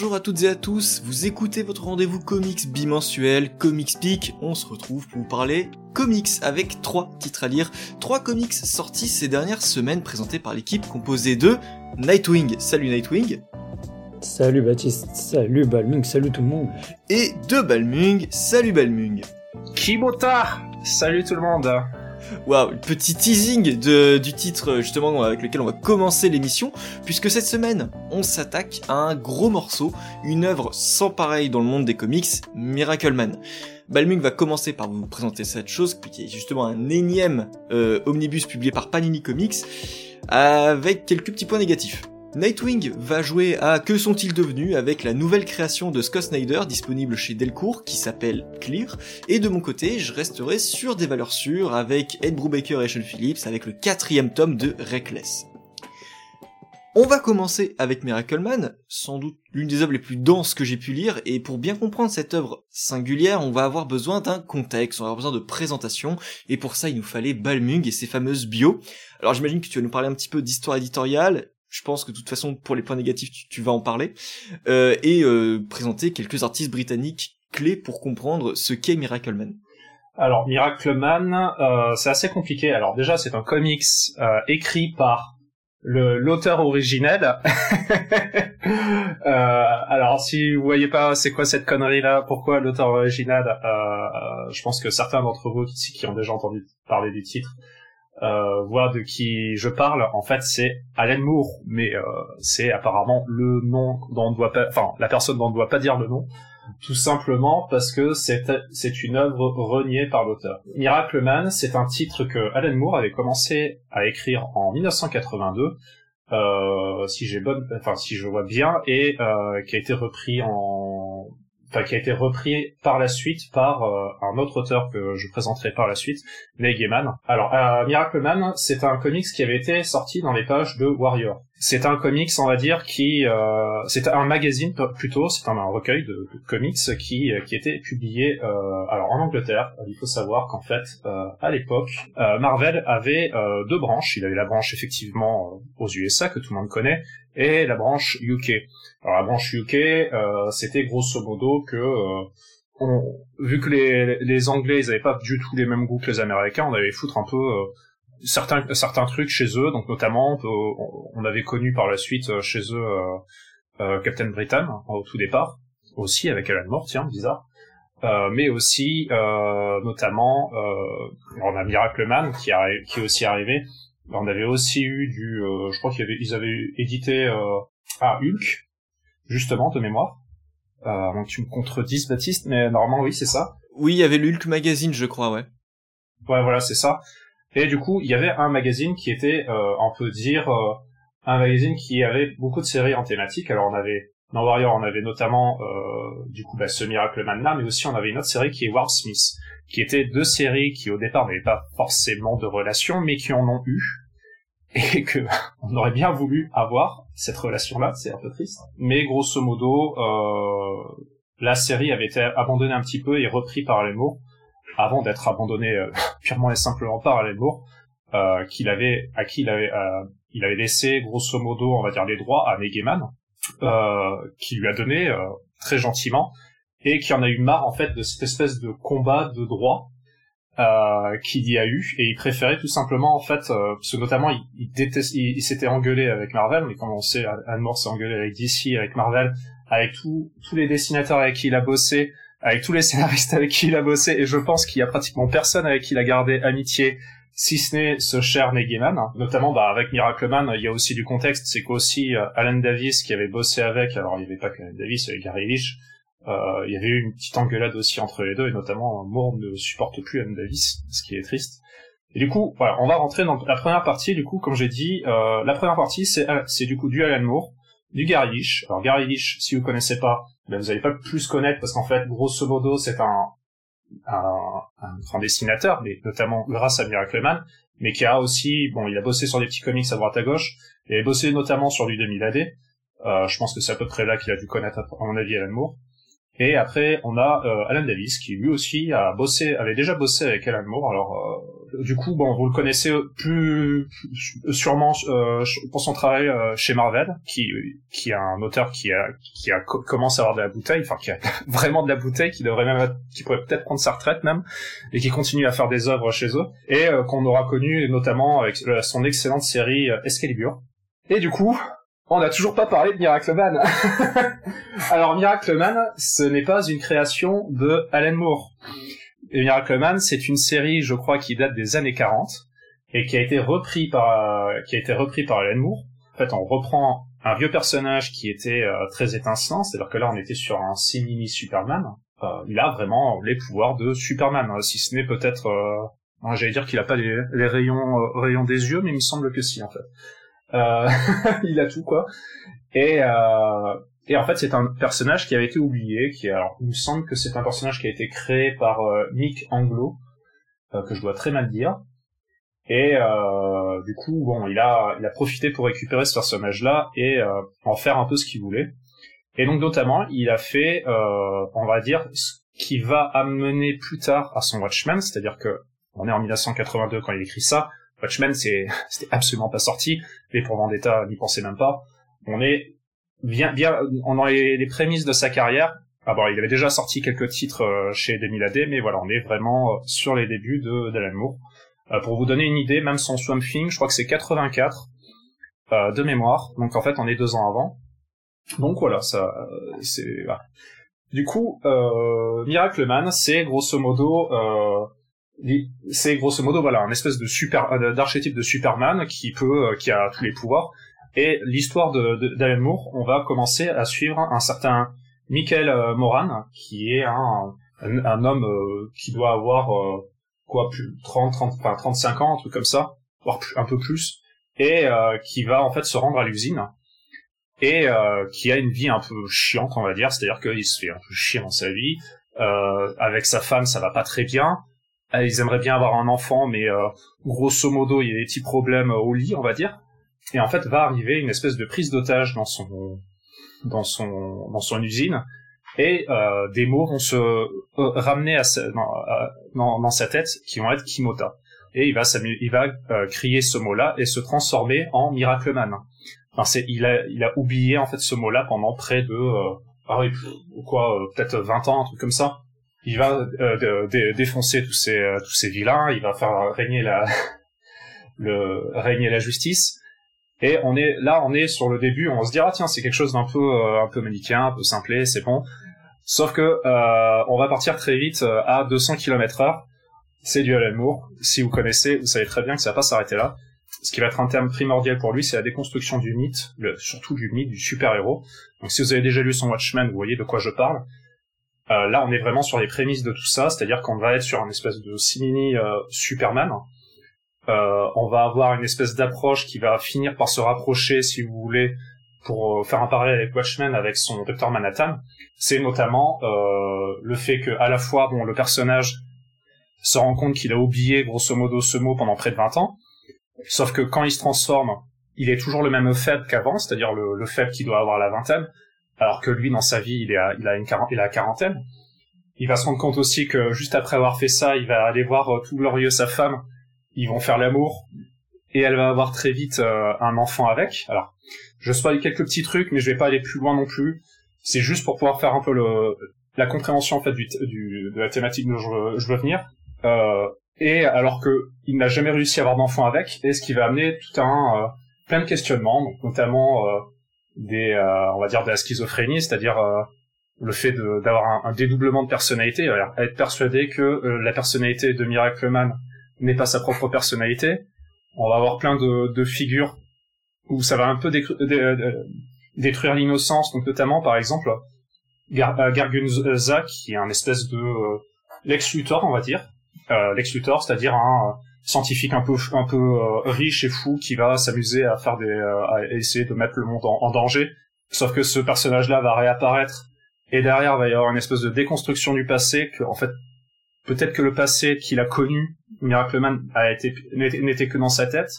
Bonjour à toutes et à tous, vous écoutez votre rendez-vous comics bimensuel Comics Peak. On se retrouve pour vous parler comics avec trois titres à lire, trois comics sortis ces dernières semaines présentés par l'équipe composée de Nightwing. Salut Nightwing. Salut Baptiste, salut Balmung, salut tout le monde. Et de Balmung, salut Balmung. Kibota, salut tout le monde. Waouh, petit teasing du titre justement avec lequel on va commencer l'émission, puisque cette semaine, on s'attaque à un gros morceau, une œuvre sans pareil dans le monde des comics, Miracle Man. Balmung va commencer par vous présenter cette chose, qui est justement un énième euh, omnibus publié par Panini Comics, avec quelques petits points négatifs. Nightwing va jouer à Que sont-ils devenus avec la nouvelle création de Scott Snyder disponible chez Delcourt qui s'appelle Clear, et de mon côté je resterai sur des valeurs sûres avec Ed Brubaker et Sean Phillips avec le quatrième tome de Reckless. On va commencer avec Miracle Man, sans doute l'une des œuvres les plus denses que j'ai pu lire, et pour bien comprendre cette œuvre singulière, on va avoir besoin d'un contexte, on va avoir besoin de présentation, et pour ça il nous fallait Balmung et ses fameuses bios. Alors j'imagine que tu vas nous parler un petit peu d'histoire éditoriale, je pense que de toute façon pour les points négatifs tu, vas en parler euh, et euh, présenter quelques artistes britanniques clés pour comprendre ce qu'est Miracle Man. Alors Miracle Man, euh, c'est assez compliqué. Alors déjà c'est un comics euh, écrit par l'auteur originel. Euh, alors si vous voyez pas c'est quoi cette connerie là, pourquoi l'auteur original, je pense que certains d'entre vous qui, qui ont déjà entendu parler du titre euh, voit de qui je parle, en fait, c'est Alan Moore, mais euh, c'est apparemment le nom dont on doit pas, enfin, la personne dont on ne doit pas dire le nom, tout simplement parce que c'est c'est une œuvre reniée par l'auteur. Miracle Man, c'est un titre que Alan Moore avait commencé à écrire en 1982. Euh, si j'ai bonne, enfin si je vois bien, et euh, qui a été repris en enfin qui a été repris par la suite par euh, un autre auteur que je présenterai par la suite, Neil. Alors, euh, Miracle Man, c'est un comics qui avait été sorti dans les pages de Warrior. C'est un comics, on va dire, qui euh, c'est un magazine plutôt, c'est un, recueil de, comics qui qui était publié euh, alors en Angleterre. Il faut savoir qu'en fait, à l'époque, Marvel avait deux branches. Il avait la branche effectivement aux USA que tout le monde connaît et la branche UK. Alors la branche UK, euh, c'était grosso modo que euh, on, vu que les, Anglais ils avaient pas du tout les mêmes goûts que les Américains, on avait foutre un peu euh, certains certains trucs chez eux. Donc notamment, on, avait connu par la suite chez eux Captain Britain hein, au tout départ, aussi avec Alan Moore, tiens bizarre. mais aussi notamment on a Miracle Man qui, qui est aussi arrivé on avait aussi eu du, euh, je crois qu'ils avaient, ils avaient édité euh, ah, Hulk, justement de mémoire. Euh, donc tu me contredises Baptiste, mais normalement oui c'est ça. Oui, il y avait le Hulk magazine, je crois, ouais. Ouais, voilà, c'est ça. Et du coup, il y avait un magazine qui était, euh, on peut dire, euh, un magazine qui avait beaucoup de séries en thématique. Alors on avait dans Warrior, on avait notamment euh, du coup bah, ce Miracle Man là, mais aussi on avait une autre série qui est War Smith, qui étaient deux séries qui au départ n'avaient pas forcément de relation, mais qui en ont eu, et que on aurait bien voulu avoir cette relation-là, c'est un peu triste. Mais grosso modo, euh, la série avait été abandonnée un petit peu et repris par Alan Moore, avant d'être abandonnée euh, purement et simplement par Alan Moore, euh, qu'il avait, à qui il avait, euh, il avait laissé grosso modo, on va dire, les droits à Negeman, qui lui a donné très gentiment, et qui en a eu marre en fait de cette espèce de combat de droit euh, qu'il y a eu. Et il préférait tout simplement en fait euh, parce que notamment il, déteste il, s'était engueulé avec Marvel mais comme on sait Anne Moore s'est engueulé avec DC avec Marvel avec tous tous les dessinateurs avec qui il a bossé avec tous les scénaristes avec qui il a bossé et je pense qu'il y a pratiquement personne avec qui il a gardé amitié si ce n'est ce cher Negeman, notamment bah, avec Miracle Man, il y a aussi du contexte, c'est qu'aussi euh, Alan Davis qui avait bossé avec, alors il n'y avait pas que Alan Davis, il y Gary euh, il y avait eu une petite engueulade aussi entre les deux, et notamment Moore ne supporte plus Anne Davis, ce qui est triste. Et du coup, voilà, on va rentrer dans la première partie. Du coup, comme j'ai dit, euh, la première partie, c'est euh, c'est du coup du Alan Moore, du Gary Leach. Alors Gary si vous connaissez pas, ben, vous allez pas plus connaître parce qu'en fait, grosso modo, c'est un, un, grand dessinateur, mais notamment grâce à Miracle Man, mais qui a aussi, bon, il a bossé sur des petits comics à droite à gauche, et a bossé notamment sur du 2000 AD. Euh, je pense que c'est à peu près là qu'il a dû connaître, à mon avis, Alan. Et après, on a euh, Alan Davis qui lui aussi a bossé, avait déjà bossé avec Alan Moore. Alors, euh, du coup, bon, vous le connaissez plus, sûrement euh, pour son travail chez Marvel, qui qui est un auteur qui a qui a commencé à avoir de la bouteille, enfin qui a vraiment de la bouteille, qui devrait même, qui pourrait peut-être prendre sa retraite même, et qui continue à faire des œuvres chez eux, et qu'on aura connu notamment avec son excellente série Excalibur. Et du coup, on n'a toujours pas parlé de Miracle Man. Alors Miracle Man, ce n'est pas une création de Alan Moore. Miracle Man, c'est une série, je crois, qui date des années 40 et qui a été repris par qui a été repris par Alan Moore. En fait, on reprend un vieux personnage qui était euh, très étincelant, c'est-à-dire que là, on était sur un simili Superman. Euh, il a vraiment les pouvoirs de Superman, hein, si ce n'est peut-être, euh, j'allais dire qu'il a pas les, les rayons rayons des yeux, mais il me semble que si en fait. Euh, il a tout quoi. Et euh, et en fait, c'est un personnage qui avait été oublié, qui alors il me semble que c'est un personnage qui a été créé par euh, Mick Anglo, que je dois très mal dire. Et euh, du coup, bon, il a, il a profité pour récupérer ce personnage-là et euh, en faire un peu ce qu'il voulait. Et donc notamment, il a fait, euh, on va dire, ce qui va amener plus tard à son Watchmen, c'est-à-dire que on est en 1982 quand il écrit ça. Watchmen, c'était absolument pas sorti. Mais pour Vendetta, n'y pensait même pas. On est bien, bien, on a les, prémices de sa carrière. Ah il avait déjà sorti quelques titres euh, chez Demi mais voilà, on est vraiment euh, sur les débuts de d'Alan. Euh, pour vous donner une idée, même son Swamp Thing, je crois que c'est 84 euh, de mémoire. Donc en fait, on est deux ans avant. Donc voilà, ça, c'est. Voilà. Du coup, euh, Miracle Man, c'est grosso modo euh, c'est grosso modo voilà un espèce de super euh, d'archétype de Superman qui peut euh, qui a tous les pouvoirs. Et l'histoire de d'Alan Moore on va commencer à suivre un certain Michael euh, Moran qui est un un, homme qui doit avoir quoi plus 30 30 enfin 35 ans un truc comme ça voire un peu plus et qui va en fait se rendre à l'usine. Et qui a une vie un peu chiante on va dire. C'est-à-dire qu'il se fait un peu chier dans sa vie. Avec sa femme ça va pas très bien ils aimeraient bien avoir un enfant, mais euh, grosso modo, il y a des petits problèmes au lit, on va dire. Et en fait, va arriver une espèce de prise d'otage dans son dans son dans son usine, et euh, des mots vont se euh, ramener à dans, dans, sa tête qui vont être Kimota. Et il va il va crier ce mot-là et se transformer en Miracle Man. Enfin, c'est il a il a oublié en fait ce mot-là pendant près de ah oui, quoi peut-être 20 ans, un truc comme ça il va euh, défoncer tous ces euh, tous ces vilains, il va faire régner la le régner la justice. Et on est là, on est sur le début, on se dira tiens c'est quelque chose d'un peu euh, un peu manichéen, un peu simplé, c'est bon. Sauf que on va partir très vite à 200 km/h. C'est du Alan Moore. Si vous connaissez, vous savez très bien que ça va pas s'arrêter là. Ce qui va être un terme primordial pour lui, c'est la déconstruction du mythe, surtout du mythe du super-héros. Donc si vous avez déjà lu son Watchmen, vous voyez de quoi je parle. Euh, là, on est vraiment sur les prémices de tout ça, c'est-à-dire qu'on va être sur un espèce de simini euh, Superman. Euh, on va avoir une espèce d'approche qui va finir par se rapprocher, si vous voulez, pour faire un parallèle avec Watchmen, avec son Docteur Manhattan. C'est notamment le fait que, à la fois, bon, le personnage se rend compte qu'il a oublié, grosso modo, ce mot pendant près de 20 ans. Sauf que quand il se transforme, il est toujours le même faible qu'avant, c'est-à-dire le, le faible qui doit avoir la vingtaine, alors que lui dans sa vie il est à, il a une quarantaine. Il va se rendre compte aussi que juste après avoir fait ça, il va aller voir euh, tout glorieux sa femme, ils vont faire l'amour et elle va avoir très vite euh, un enfant avec. Alors, je spoil quelques petits trucs, mais je vais pas aller plus loin non plus. C'est juste pour pouvoir faire un peu le, la compréhension en fait du, du de la thématique dont je je veux venir. Euh, et alors que il n'a jamais réussi à avoir d'enfant avec, et ce qui va amener tout un euh, plein de questionnements, donc notamment des, euh, on va dire de la schizophrénie, c'est-à-dire euh, le fait d'avoir un, dédoublement de personnalité, être persuadé que euh, la personnalité de Miracle Man n'est pas sa propre personnalité. On va avoir plein de, figures où ça va un peu détruire l'innocence, donc notamment par exemple Gar Gargunza qui est un espèce de Lex Luthor, on va dire. Lex Luthor, c'est-à-dire un scientifique un peu un peu euh, riche et fou qui va s'amuser à faire des euh, à essayer de mettre le monde en, danger. Sauf que ce personnage là va réapparaître et derrière il va y avoir une espèce de déconstruction du passé que en fait peut-être que le passé qu'il a connu Miracleman a été n'était que dans sa tête.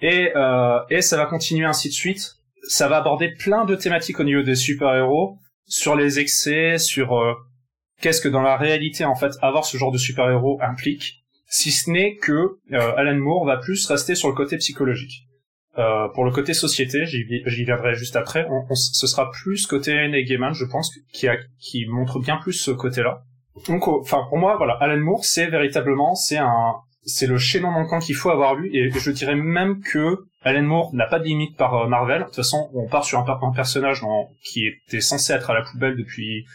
Et euh, et ça va continuer ainsi de suite. Ça va aborder plein de thématiques au niveau des super héros sur les excès, sur euh, qu'est-ce que dans la réalité en fait avoir ce genre de super-héros implique, si ce n'est que euh, Alan Moore va plus rester sur le côté psychologique. Euh, pour le côté société, j'y viendrai juste après. On, ce sera plus côté Neil Gaiman, je pense, qui, a, qui montre bien plus ce côté-là. Donc, enfin, pour moi, voilà, Alan Moore, c'est véritablement, c'est un, c'est le chaînon manquant qu'il faut avoir lu, et je dirais même que Alan Moore n'a pas de limite par euh, Marvel. De toute façon, on part sur un, personnage qui était censé être à la poubelle depuis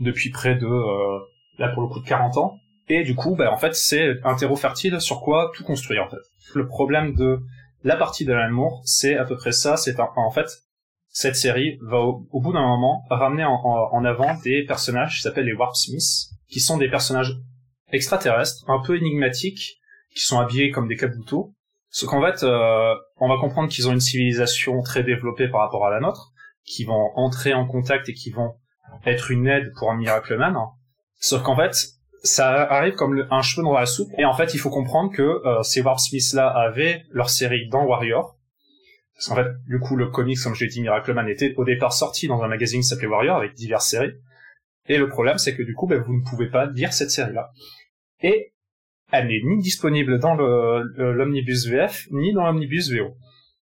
depuis près de euh, là pour le coup de 40 ans. Et du coup, bah, en fait, c'est un terreau fertile sur quoi tout construire en fait. Le problème de la partie d'Alan Moore, c'est à peu près ça. C'est en fait cette série va au, bout d'un moment ramener en, avant des personnages qui s'appellent les Warp Smiths, qui sont des personnages extraterrestres, un peu énigmatiques, qui sont habillés comme des kabuto, ce qu'en fait, euh, on va comprendre qu'ils ont une civilisation très développée par rapport à la nôtre, qui vont entrer en contact et qui vont être une aide pour un Miracleman. Sauf qu'en fait, ça arrive comme un cheveu dans la soupe. Et en fait, il faut comprendre que euh, ces Warp Smiths là avaient leur série dans Warrior. Parce qu'en fait, du coup, le comics, comme je l'ai dit, Miracleman était au départ sorti dans un magazine qui s'appelait Warrior avec diverses séries. Et le problème, c'est que du coup, ben, vous ne pouvez pas lire cette série-là. Et elle n'est ni disponible dans l'omnibus VF ni dans l'omnibus VO.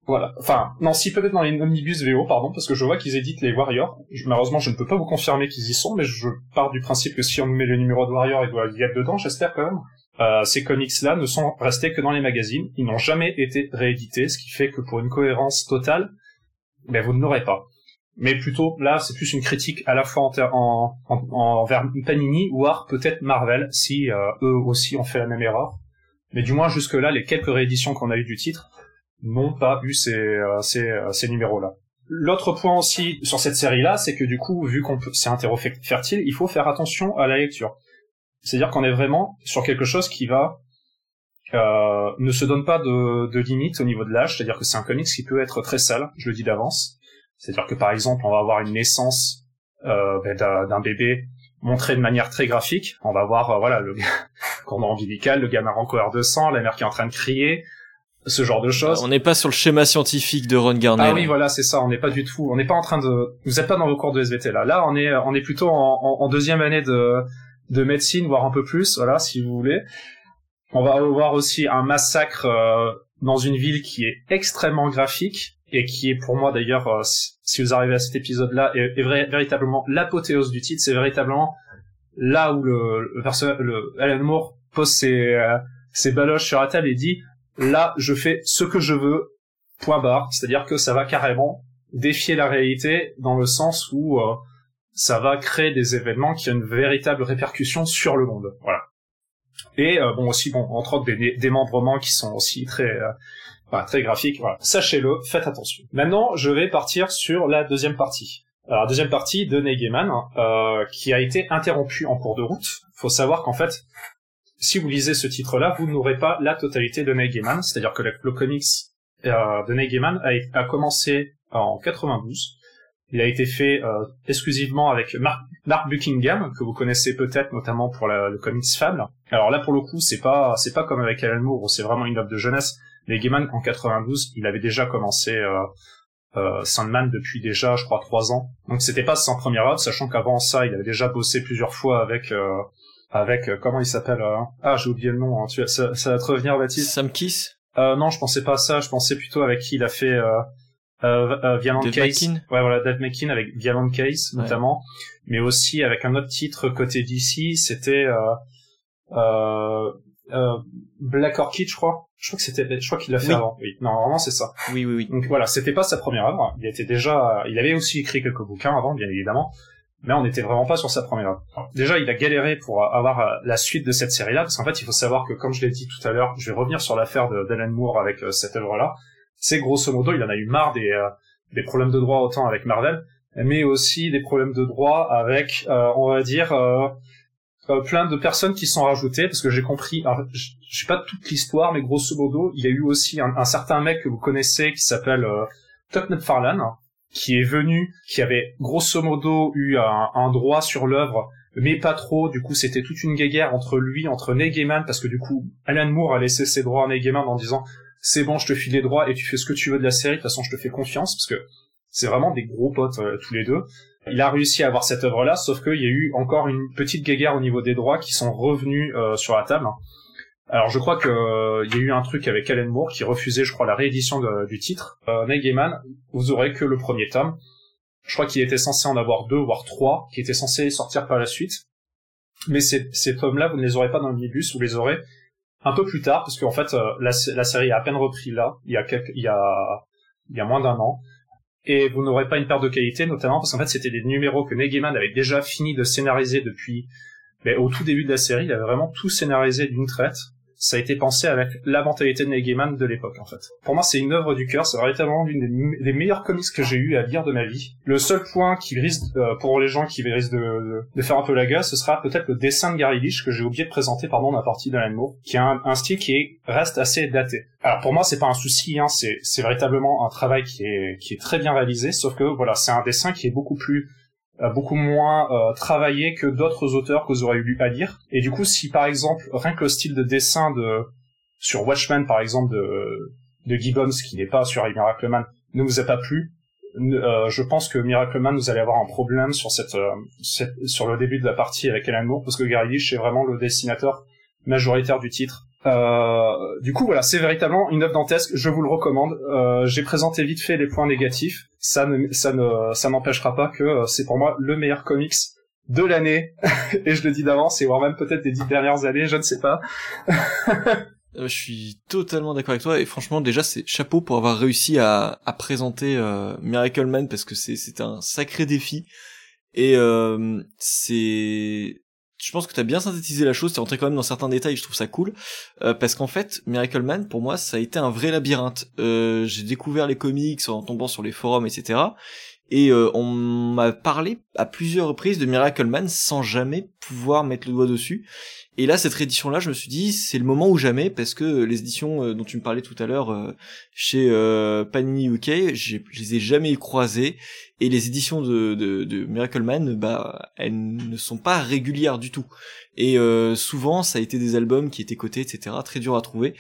Voilà. Enfin, non, si peut-être dans l'omnibus VO, pardon, parce que je vois qu'ils éditent les Warriors. malheureusement, je ne peux pas vous confirmer qu'ils y sont, mais je pars du principe que si on nous met le numéro de Warrior, il doit y être dedans, j'espère quand même. Euh, ces comics-là ne sont restés que dans les magazines, ils n'ont jamais été réédités, ce qui fait que pour une cohérence totale, ben vous ne l'aurez pas mais plutôt là c'est plus une critique à la fois en, en, en, envers Panini voire peut-être Marvel si euh, eux aussi ont fait la même erreur mais du moins jusque là les quelques rééditions qu'on a eu du titre n'ont pas eu ces, euh, ces, euh, ces numéros là l'autre point aussi sur cette série là c'est que du coup vu qu'on c'est un terreau fertile il faut faire attention à la lecture. C'est à dire qu'on est vraiment sur quelque chose qui va euh, ne se donne pas de, de limite au niveau de l'âge. C'est à dire que c'est un comics qui peut être très sale je le dis d'avance. C'est-à-dire que par exemple, on va avoir une naissance euh, ben, d'un bébé montré de manière très graphique. On va voir euh, voilà le cordon ombilical, le gamin en couleur de sang, la mère qui est en train de crier, ce genre de choses. On n'est pas sur le schéma scientifique de Ron Garner. Ah oui, voilà, c'est ça. On n'est pas du tout. On n'est pas en train de. Vous êtes pas dans vos cours de SVT là. Là, on est on est plutôt en, en, deuxième année de de médecine, voire un peu plus. Voilà, si vous voulez. On va avoir aussi un massacre euh, dans une ville qui est extrêmement graphique et qui est pour moi d'ailleurs, euh, si vous arrivez à cet épisode-là, est, véritablement l'apothéose du titre. C'est véritablement là où le, le, le Alan Moore pose ses, euh, ses baloches sur la table et dit là, je fais ce que je veux. Point barre. C'est-à-dire que ça va carrément défier la réalité dans le sens où euh, ça va créer des événements qui ont une véritable répercussion sur le monde. Voilà. Et bon aussi bon entre autres des démembrements qui sont aussi très Enfin, très graphique, voilà. Sachez-le, faites attention. Maintenant, je vais partir sur la deuxième partie. Alors, la deuxième partie de Negeman, euh, qui a été interrompue en cours de route. Faut savoir qu'en fait, si vous lisez ce titre-là, vous n'aurez pas la totalité de Negeman, c'est-à-dire que le, comics euh, de Negeman a, a, commencé en 92. Il a été fait euh, exclusivement avec Mark, Buckingham, que vous connaissez peut-être notamment pour le comics Fable. Alors là, pour le coup, c'est pas c'est pas comme avec Alan Moore, c'est vraiment une œuvre de jeunesse mais Gaiman, en 92, il avait déjà commencé euh, Sandman depuis déjà, je crois, trois ans. Donc c'était pas son premier œuvre, sachant qu'avant ça, il avait déjà bossé plusieurs fois avec avec euh, comment il s'appelle euh, Ah, j'ai oublié le nom. Hein. Tu, ça, ça, va te revenir, Baptiste? Sam Kiss? Euh, Non, je pensais pas à ça. Je pensais plutôt avec qui il a fait euh, euh, Violent Case. Ouais, voilà, Dave McKean avec Violent Case notamment, mais aussi avec un autre titre côté DC. C'était euh, Black Orchid, je crois je crois que c'était, je crois qu'il l'a fait avant. Oui, non, vraiment c'est ça. Oui, oui, oui. Donc voilà, c'était pas sa première œuvre. Il était déjà, il avait aussi écrit quelques bouquins avant, bien évidemment, mais on n'était vraiment pas sur sa première. Déjà, il a galéré pour avoir euh, la suite de cette série-là, parce qu'en fait, il faut savoir que, comme je l'ai dit tout à l'heure, je vais revenir sur l'affaire d'Alan Moore avec euh, cette œuvre-là. C'est grosso modo, il en a eu marre des, euh, des problèmes de droit autant avec Marvel, mais aussi des problèmes de droit avec, on va dire, euh, plein de personnes qui sont rajoutées parce que j'ai compris je, sais pas toute l'histoire mais grosso modo il y a eu aussi un, certain mec que vous connaissez qui s'appelle euh, Todd McFarlane qui est venu qui avait grosso modo eu un, droit sur l'œuvre mais pas trop. Du coup c'était toute une guéguerre entre lui entre Neil Gaiman parce que du coup Alan Moore a laissé ses droits à Neil en disant c'est bon je te file les droits et tu fais ce que tu veux de la série. De toute façon je te fais confiance parce que c'est vraiment des gros potes euh, tous les deux. Il a réussi à avoir cette œuvre-là, sauf qu'il y a eu encore une petite guéguerre au niveau des droits qui sont revenus euh, sur la table. Alors je crois que euh, il y a eu un truc avec Alan Moore qui refusait, je crois, la réédition du titre. Euh, Neil vous aurez que le premier tome. Je crois qu'il était censé en avoir deux, voire trois, qui étaient censés sortir par la suite. Mais ces, ces tomes-là, vous ne les aurez pas dans le minibus, vous les aurez un peu plus tard, parce qu'en fait, euh, la, série a à peine repris là, il y a, quelques, il y a, il y a moins d'un an. Et vous n'aurez pas une perte de qualité, notamment parce qu'en fait, c'était des numéros que Neil avait déjà fini de scénariser depuis, au tout début de la série, il avait vraiment tout scénarisé d'une traite ça a été pensé avec la mentalité de Neil Gaiman de l'époque en fait. Pour moi, c'est une œuvre du cœur, c'est véritablement l'une des, meilleurs comics que j'ai eu à lire de ma vie. Le seul point qui risque euh, pour les gens qui risquent de, de, faire un peu la gueule, ce sera peut-être le dessin de Gary Leach que j'ai oublié de présenter pendant ma partie d'Alan Moore, qui a un, style qui est, reste assez daté. Alors pour moi, c'est pas un souci, hein, c'est véritablement un travail qui est qui est très bien réalisé, sauf que voilà, c'est un dessin qui est beaucoup plus beaucoup moins euh, travaillé que d'autres auteurs que vous aurez eu à lire. Et du coup, si par exemple, rien que le style de dessin de sur Watchmen, par exemple, de, de Gibbons, qui n'est pas sur Miracleman, ne vous a pas plu, euh, je pense que Miracleman, vous allez avoir un problème sur cette, sur le début de la partie avec Alan Moore, parce que Gary Leach est vraiment le dessinateur majoritaire du titre. Euh, du coup, voilà, c'est véritablement une œuvre dantesque. Je vous le recommande. Euh, J'ai présenté vite fait les points négatifs. Ça ne, ça ne, ça n'empêchera pas que euh, c'est pour moi le meilleur comics de l'année. et je le dis d'avance, et voire même peut-être des dix dernières années, je ne sais pas. Euh, je suis totalement d'accord avec toi et franchement déjà c'est chapeau pour avoir réussi à, à présenter Miracle Man parce que c'est un sacré défi et c'est je pense que tu as bien synthétisé la chose, t'es rentré quand même dans certains détails, je trouve ça cool, euh, parce qu'en fait, Miracle Man, pour moi, ça a été un vrai labyrinthe. Euh, j'ai découvert les comics en tombant sur les forums, etc. Et euh, on m'a parlé à plusieurs reprises de Miracle Man sans jamais pouvoir mettre le doigt dessus. Et là, cette réédition-là, je me suis dit, c'est le moment ou jamais, parce que les éditions euh, dont tu me parlais tout à l'heure chez Panini UK, je les ai jamais croisées, et les éditions de, de, de, Miracle Man, bah, elles ne sont pas régulières du tout. Et souvent, ça a été des albums qui étaient cotés, etc., très dur à trouver.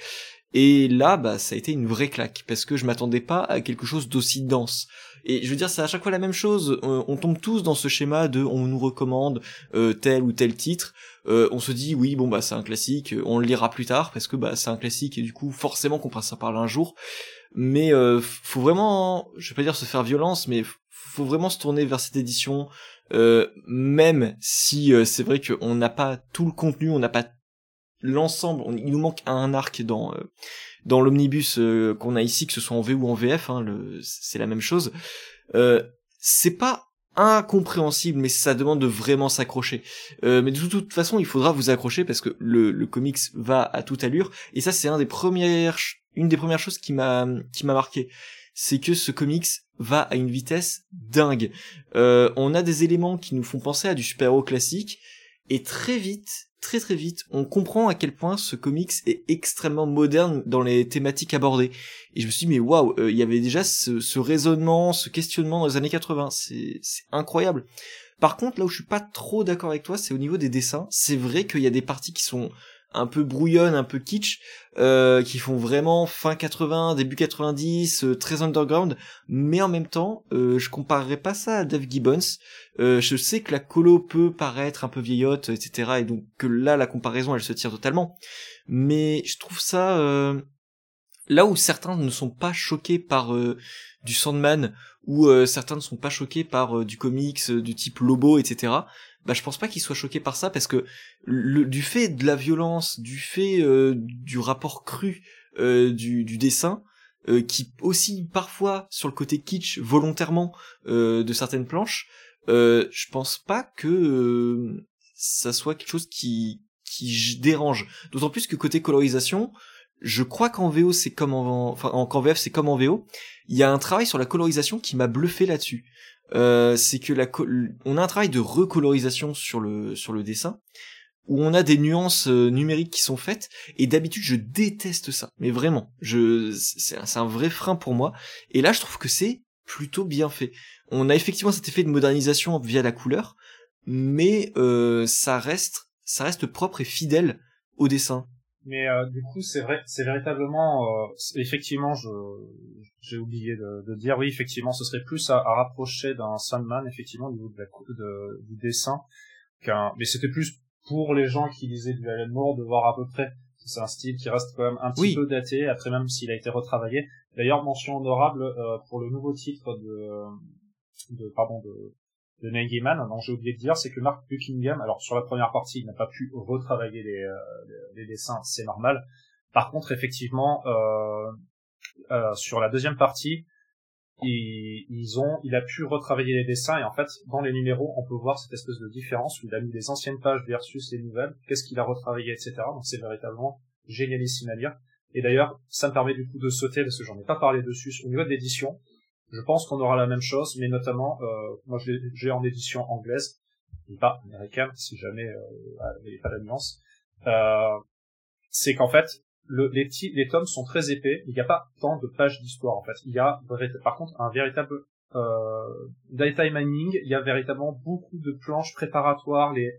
Et là, bah, ça a été une vraie claque, parce que je m'attendais pas à quelque chose d'aussi dense. Et je veux dire, c'est à chaque fois la même chose. Euh, on tombe tous dans ce schéma de on nous recommande euh, tel ou tel titre. Euh, on se dit oui, bon bah c'est un classique, on le lira plus tard parce que bah c'est un classique et du coup forcément qu'on passera par là un jour. Mais faut vraiment, je vais pas dire se faire violence, mais faut vraiment se tourner vers cette édition. même si c'est vrai qu'on n'a pas tout le contenu, on n'a pas l'ensemble, il nous manque un arc dans dans l'omnibus euh, qu'on a ici, que ce soit en V ou en VF, hein, c'est la même chose. Euh, c'est pas incompréhensible, mais ça demande de vraiment s'accrocher. Euh, mais de toute, façon, il faudra vous accrocher parce que le, le comics va à toute allure. Et ça, c'est un des premières, une des premières choses qui m'a qui m'a marqué, c'est que ce comics va à une vitesse dingue. Euh, on a des éléments qui nous font penser à du super-héros classique, et très vite, très très vite, on comprend à quel point ce comics est extrêmement moderne dans les thématiques abordées. Et je me suis dit, mais waouh, euh, il y avait déjà ce, raisonnement, ce questionnement dans les années 80, c'est incroyable. Par contre, là où je suis pas trop d'accord avec toi, c'est au niveau des dessins. C'est vrai qu'il y a des parties qui sont un peu brouillonne, un peu kitsch, euh, qui font vraiment fin 80, début 90, euh, très underground, mais en même temps, euh, je comparerais pas ça à Dave Gibbons. Euh, je sais que la colo peut paraître un peu vieillotte, etc., et donc que là, la comparaison, elle se tire totalement. Mais je trouve ça... Euh, là où certains ne sont pas choqués par du Sandman, ou certains ne sont pas choqués par du comics du type Lobo, etc., bah je pense pas qu'il soit choqué par ça parce que le, du fait de la violence, du fait euh, du rapport cru euh, du, dessin, euh, qui aussi parfois sur le côté kitsch volontairement de certaines planches, je pense pas que ça soit quelque chose qui dérange. D'autant plus que côté colorisation, je crois qu'en VO c'est comme en enfin en VF c'est comme en VO. Il y a un travail sur la colorisation qui m'a bluffé là-dessus. Euh, c'est que on a un travail de recolorisation sur le dessin où on a des nuances euh, numériques qui sont faites et d'habitude je déteste ça. Mais vraiment c'est un, vrai frein pour moi. Et là je trouve que c'est plutôt bien fait. On a effectivement cet effet de modernisation via la couleur mais euh, ça reste propre et fidèle au dessin Mais euh, du coup, c'est vrai, c'est véritablement, euh, effectivement, je j'ai oublié de, de, dire, oui, effectivement, ce serait plus à, à rapprocher d'un Sandman, effectivement, au niveau de la, de, du dessin, qu'un. Mais c'était plus pour les gens qui lisaient du Alan Moore de voir à peu près. C'est un style qui reste quand même un petit peu daté, après même s'il a été retravaillé. D'ailleurs, mention honorable euh, pour le nouveau titre de, de pardon de de Neil Gaiman, non j'ai oublié de dire, c'est que Mark Buckingham, alors sur la première partie, il n'a pas pu retravailler les, euh, dessins, c'est normal. Par contre, effectivement, euh, euh, sur la deuxième partie, il a pu retravailler les dessins et en fait, dans les numéros, on peut voir cette espèce de différence où il a mis les anciennes pages versus les nouvelles, qu'est-ce qu'il a retravaillé, etc. Donc c'est véritablement génialissime à lire. Et d'ailleurs, ça me permet du coup de sauter parce que j'en ai pas parlé dessus au niveau de l'édition. Je pense qu'on aura la même chose, mais notamment, euh, moi j'ai en édition anglaise, et pas américaine, si jamais euh, n'y a pas la nuance. Euh, c'est qu'en fait, le, les, les tomes sont très épais, il n'y a pas tant de pages d'histoire en fait. Il y a par contre un véritable euh, data mining, il y a véritablement beaucoup de planches préparatoires, les,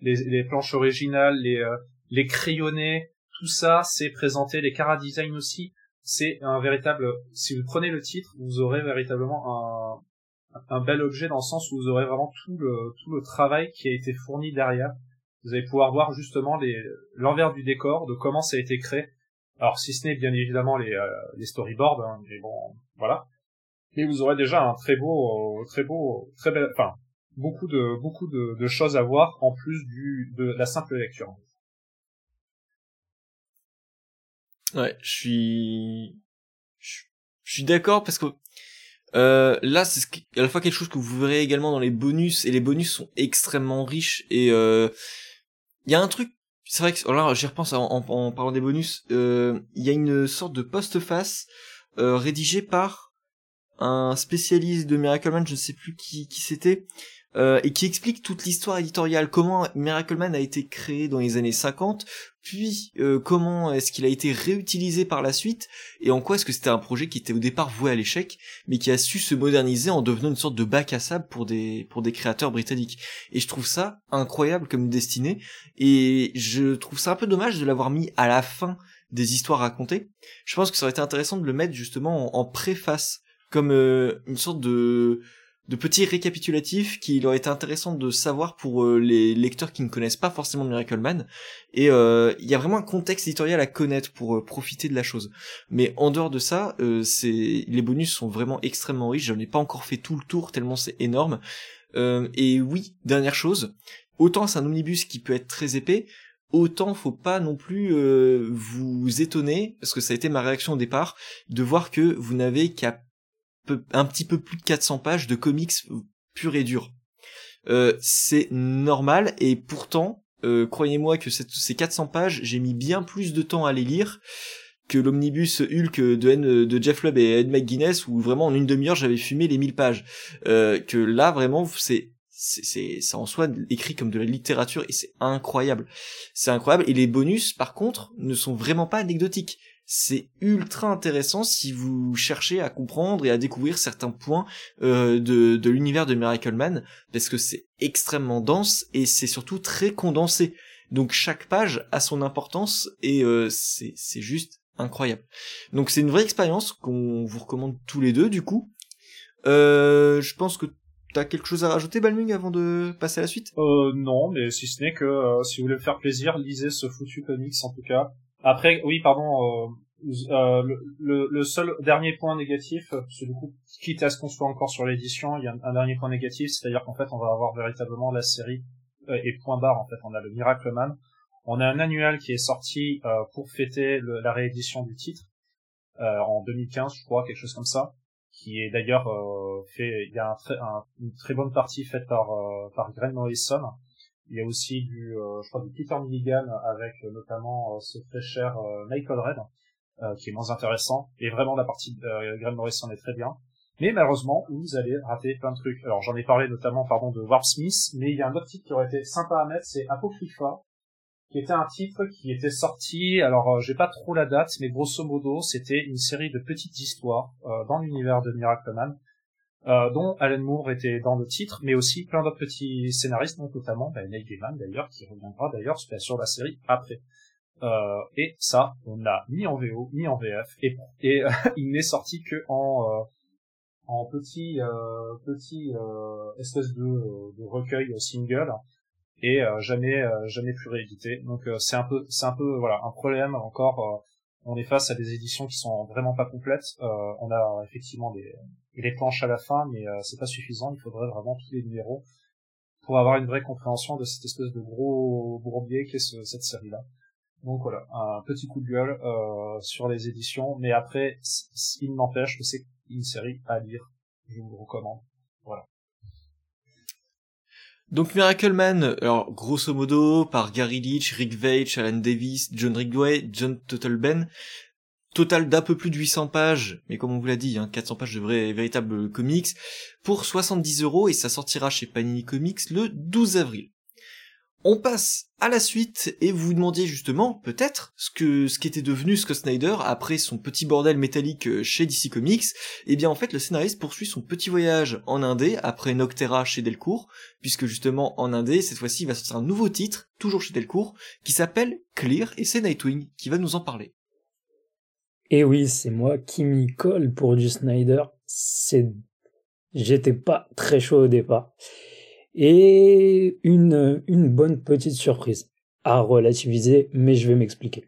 les, les planches originales, les, euh, les crayonnés, tout ça c'est présenté, les cara design aussi c'est un véritable. Si vous prenez le titre, vous aurez véritablement un, un bel objet dans le sens où vous aurez vraiment tout le tout le travail qui a été fourni derrière. Vous allez pouvoir voir justement les l'envers du décor, de comment ça a été créé. Alors si ce n'est bien évidemment les, euh, les storyboards, hein, mais bon, voilà. Mais vous aurez déjà un très beau, très beau, très bel, enfin beaucoup de beaucoup de, de choses à voir en plus du de la simple lecture. Ouais, je suis, je, suis d'accord parce que euh, là, c'est à la fois quelque chose que vous verrez également dans les bonus et les bonus sont extrêmement riches et euh, il y a un truc. C'est vrai que là, j'y repense en, parlant des bonus. Euh, il y a une sorte de post-face euh, rédigé par un spécialiste de Miracle Man, je ne sais plus qui, qui c'était, euh, et qui explique toute l'histoire éditoriale, comment Miracleman a été créé dans les années 50, puis euh, comment est-ce qu'il a été réutilisé par la suite, et en quoi est-ce que c'était un projet qui était au départ voué à l'échec, mais qui a su se moderniser en devenant une sorte de bac à sable pour des pour des créateurs britanniques. Et je trouve ça incroyable comme destinée, et je trouve ça un peu dommage de l'avoir mis à la fin des histoires racontées. Je pense que ça aurait été intéressant de le mettre justement en, préface, comme euh, une sorte de de petits récapitulatifs qu'il aurait été intéressant de savoir pour euh, les lecteurs qui ne connaissent pas forcément Miracle Man. Et euh, il y a vraiment un contexte éditorial à connaître pour euh, profiter de la chose. Mais en dehors de ça, les bonus sont vraiment extrêmement riches. Je n'ai pas encore fait tout le tour tellement c'est énorme. et oui, dernière chose, autant c'est un omnibus qui peut être très épais, autant faut pas non plus vous étonner, parce que ça a été ma réaction au départ, de voir que vous n'avez qu'à un petit peu plus de 400 pages de comics pur et dur. Euh, c'est normal et pourtant, euh, croyez-moi que ces 400 pages, j'ai mis bien plus de temps à les lire que l'omnibus Hulk de, Jeff Lubb et Ed McGuinness où vraiment en une demi-heure j'avais fumé les 1000 pages. Euh, que là vraiment c'est c'est ça en soi écrit comme de la littérature et c'est incroyable. C'est incroyable et les bonus par contre ne sont vraiment pas anecdotiques c'est ultra intéressant si vous cherchez à comprendre et à découvrir certains points euh, de, l'univers de Miracle Man, parce que c'est extrêmement dense et c'est surtout très condensé. Donc chaque page a son importance et euh, c'est, c'est juste incroyable. Donc c'est une vraie expérience qu'on vous recommande tous les deux du coup. Euh, je pense que T'as quelque chose à rajouter, Balming, avant de passer à la suite? Euh, Non, mais si ce n'est que euh, si vous voulez me faire plaisir, lisez ce foutu comics en tout cas. Après, oui, pardon, euh, euh le, le, seul dernier point négatif, c'est du coup, quitte à ce qu'on soit encore sur l'édition, il y a un, dernier point négatif, c'est-à-dire qu'en fait, on va avoir véritablement la série euh, et point barre. En fait, on a le Miracle Man. On a un annuel qui est sorti euh, pour fêter le, la réédition du titre en 2015, je crois, quelque chose comme ça, qui est d'ailleurs fait. Il y a un une très bonne partie faite par par Graham Morrison il y a aussi du, euh, Peter Milligan avec euh, notamment euh, ce très cher Michael Red, qui est moins intéressant. Et vraiment, la partie de Graham Morrison est très bien. Mais malheureusement, vous allez rater plein de trucs. Alors j'en ai parlé notamment, pardon, de Warp Smith, mais il y a un autre titre qui aurait été sympa à mettre, c'est Apocrypha, qui était un titre qui était sorti, alors j'ai pas trop la date, mais grosso modo, c'était une série de petites histoires dans l'univers de Miracle Man, euh, dont Alan Moore était dans le titre, mais aussi plein d'autres petits scénaristes, notamment ben, Neil Gaiman d'ailleurs, qui reviendra d'ailleurs sur la série après. et ça, on l'a ni en VO, ni en VF, et, et il n'est sorti que en en petit petit espèce de, de recueil single et jamais jamais plus réédité. Donc c'est un peu c'est un peu voilà un problème encore on est face à des éditions qui sont vraiment pas complètes. Euh, on a effectivement des, des planches à la fin, mais euh, c'est pas suffisant. Il faudrait vraiment tous les numéros pour avoir une vraie compréhension de cette espèce de gros bourbier qu'est ce, cette série-là. Donc voilà, un petit coup de gueule euh, sur les éditions, mais après, il n'empêche que c'est une série à lire. Je vous le recommande. Donc Miracle Man, alors grosso modo par Gary Leach, Rick Veitch, Alan Davis, John Ridgway, John Totalben, total d'un peu plus de 800 pages, mais comme on vous l'a dit, hein, 400 pages de vrais véritables comics, pour 70 euros et ça sortira chez Panini Comics le 12 avril. On passe à la suite et vous demandiez justement peut-être ce que ce qu'était devenu Scott Snyder après son petit bordel métallique euh, chez DC Comics. Eh bien en fait le scénariste poursuit son petit voyage en Indé après Noctera chez Delcourt, puisque justement en Indé cette fois-ci il va sortir un nouveau titre, toujours chez Delcourt, qui s'appelle Clear et c'est Nightwing qui va nous en parler. Et oui, c'est moi qui m'y colle pour du Snyder. C'est j'étais pas très chaud au départ et une, une bonne petite surprise à relativiser, mais je vais m'expliquer.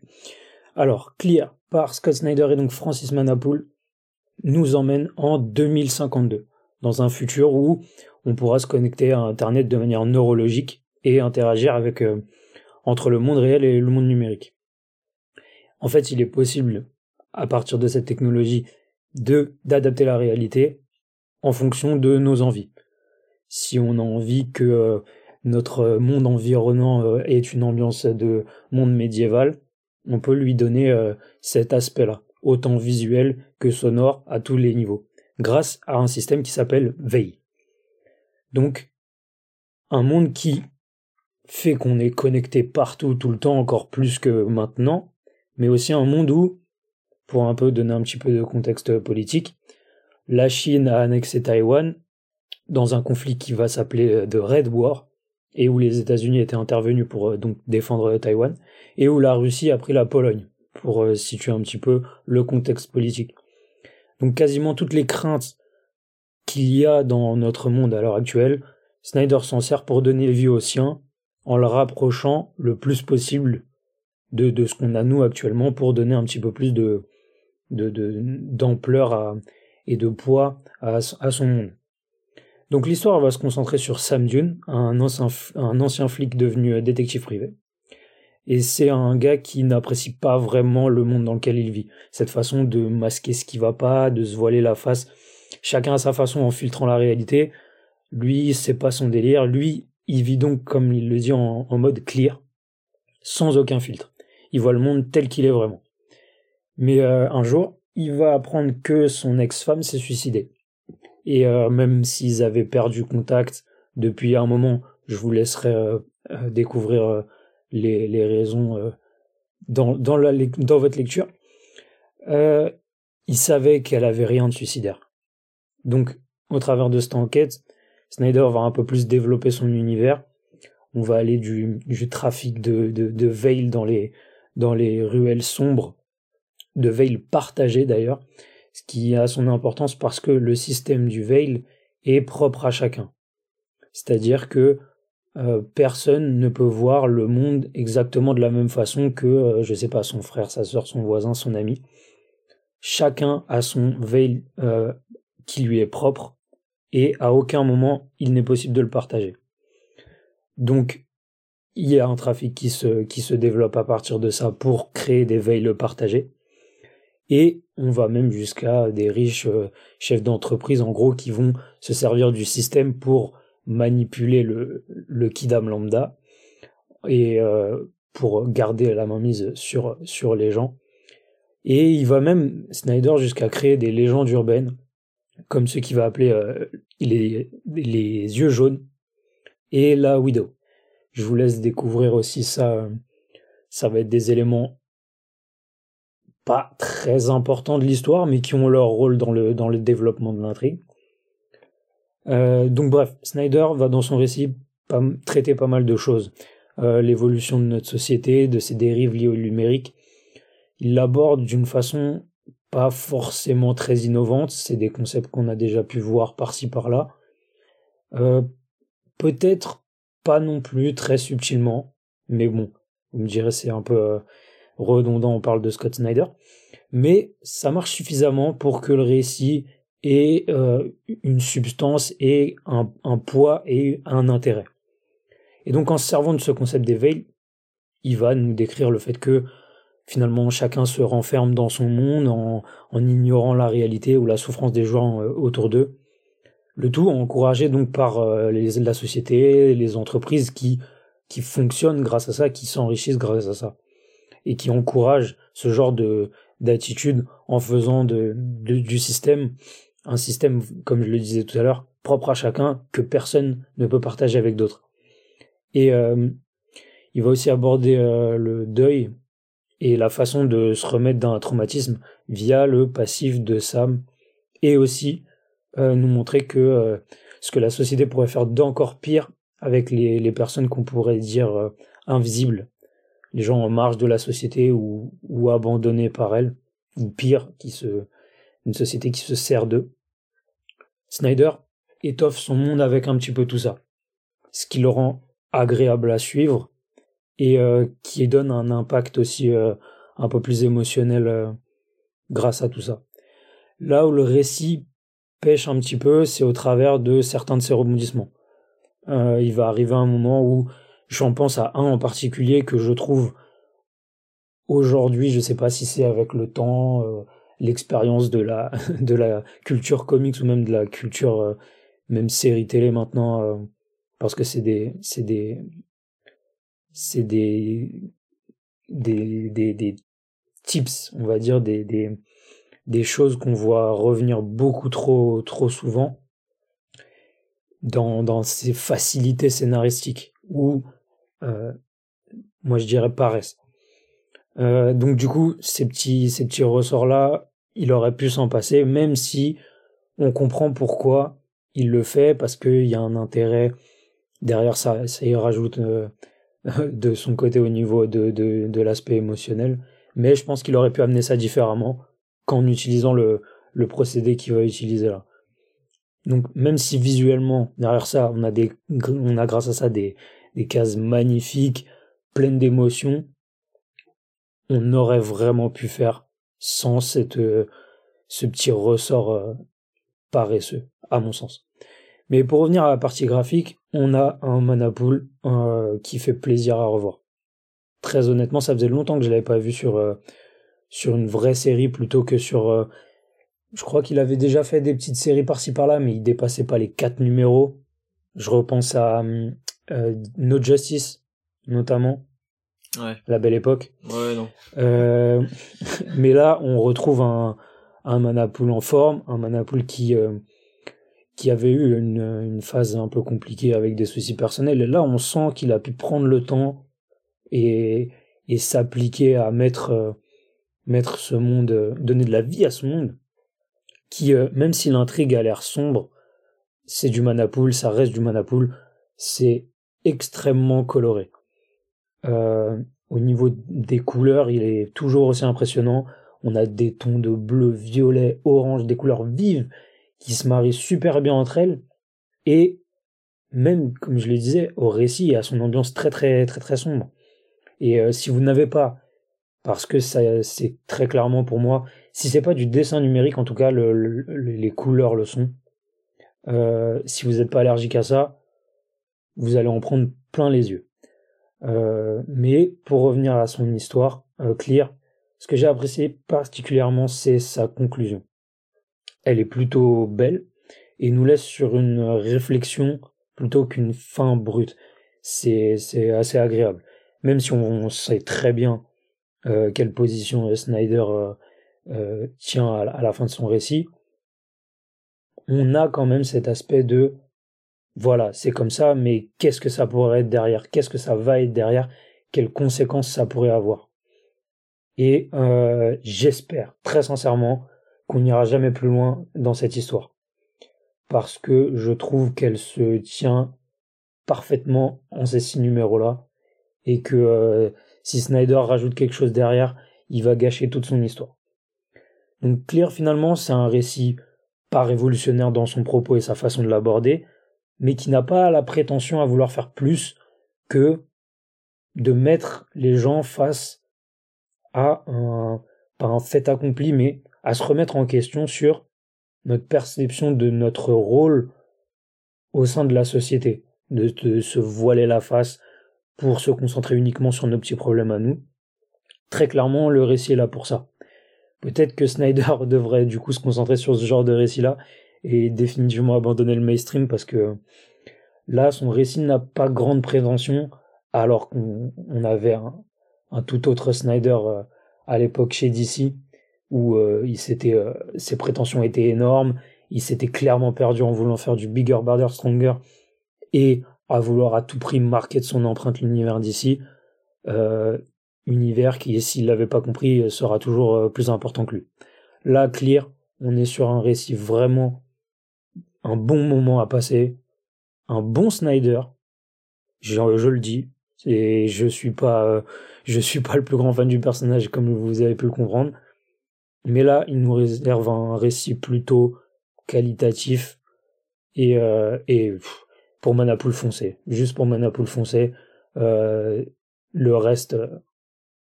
Alors, Clear par Scott Snyder et donc Francis Manapoul nous emmène en 2052, dans un futur où on pourra se connecter à Internet de manière neurologique et interagir avec euh, entre le monde réel et le monde numérique. En fait, il est possible, à partir de cette technologie, d'adapter la réalité en fonction de nos envies si on a envie que euh, notre monde environnant euh, ait une ambiance de monde médiéval, on peut lui donner euh, cet aspect-là, autant visuel que sonore à tous les niveaux, grâce à un système qui s'appelle Veil. Donc, un monde qui fait qu'on est connecté partout tout le temps, encore plus que maintenant, mais aussi un monde où, pour un peu donner un petit peu de contexte politique, la Chine a annexé Taïwan dans un conflit qui va s'appeler The euh, Red War, et où les États-Unis étaient intervenus pour euh, donc défendre Taïwan, et où la Russie a pris la Pologne, pour euh, situer un petit peu le contexte politique. Donc quasiment toutes les craintes qu'il y a dans notre monde à l'heure actuelle, Snyder s'en sert pour donner vie aux siens, en le rapprochant le plus possible de, de ce qu'on a nous actuellement pour donner un petit peu plus de d'ampleur de, et de poids à, à son monde. Donc l'histoire va se concentrer sur Sam Dune, un ancien, flic devenu euh, détective privé. Et c'est un gars qui n'apprécie pas vraiment le monde dans lequel il vit. Cette façon de masquer ce qui va pas, de se voiler la face, chacun à sa façon en filtrant la réalité. Lui, c'est pas son délire. Lui, il vit donc, comme il le dit, en, mode clear, sans aucun filtre. Il voit le monde tel qu'il est vraiment. Mais euh, un jour, il va apprendre que son ex-femme s'est suicidée. Et euh, même s'ils avaient perdu contact depuis un moment, je vous laisserai euh, euh, découvrir les, raisons dans, votre lecture. ils savaient qu'elle avait rien de suicidaire. Donc, au travers de cette enquête, Snyder va un peu plus développer son univers. On va aller du, trafic de, de, veille dans les, ruelles sombres, de veille partagée d'ailleurs, ce qui a son importance parce que le système du veil est propre à chacun. C'est-à-dire que euh, personne ne peut voir le monde exactement de la même façon que, euh, je sais pas, son frère, sa soeur, son voisin, son ami. Chacun a son veil euh, qui lui est propre et à aucun moment il n'est possible de le partager. Donc il y a un trafic qui se, qui se développe à partir de ça pour créer des veils partagés. Et on va même jusqu'à des riches euh, chefs d'entreprise, en gros, qui vont se servir du système pour manipuler le, kidam lambda et euh, pour garder la mainmise sur, sur les gens. Et il va même, Snyder, jusqu'à créer des légendes urbaines, comme ce qu'il va appeler euh, les, les yeux jaunes et la Widow. Je vous laisse découvrir aussi ça. Ça va être des éléments pas très importants de l'histoire, mais qui ont leur rôle dans le, dans le développement de l'intrigue. Euh, donc bref, Snyder va dans son récit pas, traiter pas mal de choses. l'évolution de notre société, de ses dérives liées au numérique. Il l'aborde d'une façon pas forcément très innovante, c'est des concepts qu'on a déjà pu voir par-ci par-là. Peut-être pas non plus très subtilement, mais bon, vous me direz c'est un peu redondant, on parle de Scott Snyder, mais ça marche suffisamment pour que le récit ait euh, une substance et un, poids et un intérêt. Et donc en se servant de ce concept d'éveil, il va nous décrire le fait que finalement chacun se renferme dans son monde en, ignorant la réalité ou la souffrance des gens euh, autour d'eux. Le tout encouragé donc par euh, la société, les entreprises qui fonctionnent grâce à ça, qui s'enrichissent grâce à ça et qui encourage ce genre de d'attitude en faisant du système un système, comme je le disais tout à l'heure, propre à chacun que personne ne peut partager avec d'autres. Et euh, il va aussi aborder euh, le deuil et la façon de se remettre d'un traumatisme via le passif de Sam et aussi euh, nous montrer que ce que la société pourrait faire d'encore pire avec les, les personnes qu'on pourrait dire invisibles les gens en marge de la société ou, abandonnés par elle, ou pire, qui se, une société qui se sert d'eux. Snyder étoffe son monde avec un petit peu tout ça, ce qui le rend agréable à suivre et euh, qui donne un impact aussi euh, un peu plus émotionnel euh, grâce à tout ça. Là où le récit pêche un petit peu, c'est au travers de certains de ses rebondissements. il va arriver un moment où J'en pense à un en particulier que je trouve aujourd'hui, je sais pas si c'est avec le temps, euh, l'expérience de la de la culture comics ou même de la culture euh, même série télé maintenant euh, parce que c'est des c'est des c'est des des, des des tips, on va dire des des des choses qu'on voit revenir beaucoup trop trop souvent dans dans ces facilités scénaristiques où moi je dirais paresse. Euh, donc du coup, ces petits, ces petits ressorts-là, il aurait pu s'en passer, même si on comprend pourquoi il le fait, parce qu'il y a un intérêt derrière ça, ça y rajoute euh, de son côté au niveau de, de, de l'aspect émotionnel. Mais je pense qu'il aurait pu amener ça différemment qu'en utilisant le, le procédé qu'il va utiliser là. Donc même si visuellement derrière ça on a des on a grâce à ça des des cases magnifiques, pleines d'émotions, on aurait vraiment pu faire sans cette, euh, ce petit ressort euh, paresseux, à mon sens. Mais pour revenir à la partie graphique, on a un Manapool euh, qui fait plaisir à revoir. Très honnêtement, ça faisait longtemps que je l'avais pas vu sur, une vraie série plutôt que sur... je crois qu'il avait déjà fait des petites séries par-ci par-là, mais il dépassait pas les quatre numéros. Je repense à euh, no Justice, notamment. Ouais. La belle époque. Ouais, non. Euh, mais là, on retrouve un, un Manapool en forme, un Manapool qui, euh, qui avait eu une, une phase un peu compliquée avec des soucis personnels. Et là, on sent qu'il a pu prendre le temps et, et s'appliquer à mettre, euh, mettre ce monde, donner de la vie à ce monde, qui, même si l'intrigue a l'air sombre, c'est du Manapool, ça reste du Manapool, c'est extrêmement coloré. Euh, au niveau des couleurs, il est toujours aussi impressionnant. On a des tons de bleu, violet, orange, des couleurs vives qui se marient super bien entre elles. Et même, comme je le disais, au récit, il a son ambiance très très très très sombre. Et euh, si vous n'avez pas, parce que ça c'est très clairement pour moi, si c'est pas du dessin numérique, en tout cas les couleurs le sont. Euh, si vous n'êtes pas allergique à ça, vous allez en prendre plein les yeux. Euh, mais pour revenir à son histoire, euh, Clear, ce que j'ai apprécié particulièrement, c'est sa conclusion. Elle est plutôt belle et nous laisse sur une réflexion plutôt qu'une fin brute. C'est, c'est assez agréable. Même si on, sait très bien euh, quelle position Snyder tient à la fin de son récit, on a quand même cet aspect de voilà, c'est comme ça, mais qu'est-ce que ça pourrait être derrière? Qu'est-ce que ça va être derrière? Quelles conséquences ça pourrait avoir? Et euh, j'espère très sincèrement qu'on n'ira jamais plus loin dans cette histoire. Parce que je trouve qu'elle se tient parfaitement en ces six numéros-là. et que euh, si Snyder rajoute quelque chose derrière, il va gâcher toute son histoire. Donc Clear finalement c'est un récit pas révolutionnaire dans son propos et sa façon de l'aborder, mais qui n'a pas la prétention à vouloir faire plus que de mettre les gens face à un, fait accompli, mais à se remettre en question sur notre perception de notre rôle au sein de la société, de, de se voiler la face pour se concentrer uniquement sur nos petits problèmes à nous. Très clairement, le récit est là pour ça. Peut-être que Snyder devrait du coup se concentrer sur ce genre de récit-là et définitivement abandonner le mainstream parce que là, son récit n'a pas grande prétention alors qu'on avait un, tout autre Snyder euh, à l'époque chez DC où euh, il euh, ses prétentions étaient énormes, il s'était clairement perdu en voulant faire du bigger, better, stronger et à vouloir à tout prix marquer de son empreinte l'univers d'ici, univers qui, s'il l'avait pas compris, sera toujours plus important que lui. Là, Clear, on est sur un récit vraiment un bon moment à passer, un bon Snyder, je, le dis, et je suis pas, euh, suis pas le plus grand fan du personnage comme vous avez pu le comprendre. Mais là, il nous réserve un récit plutôt qualitatif et, euh, pour Manapool foncé. Juste pour Manapool foncé. Euh, le reste,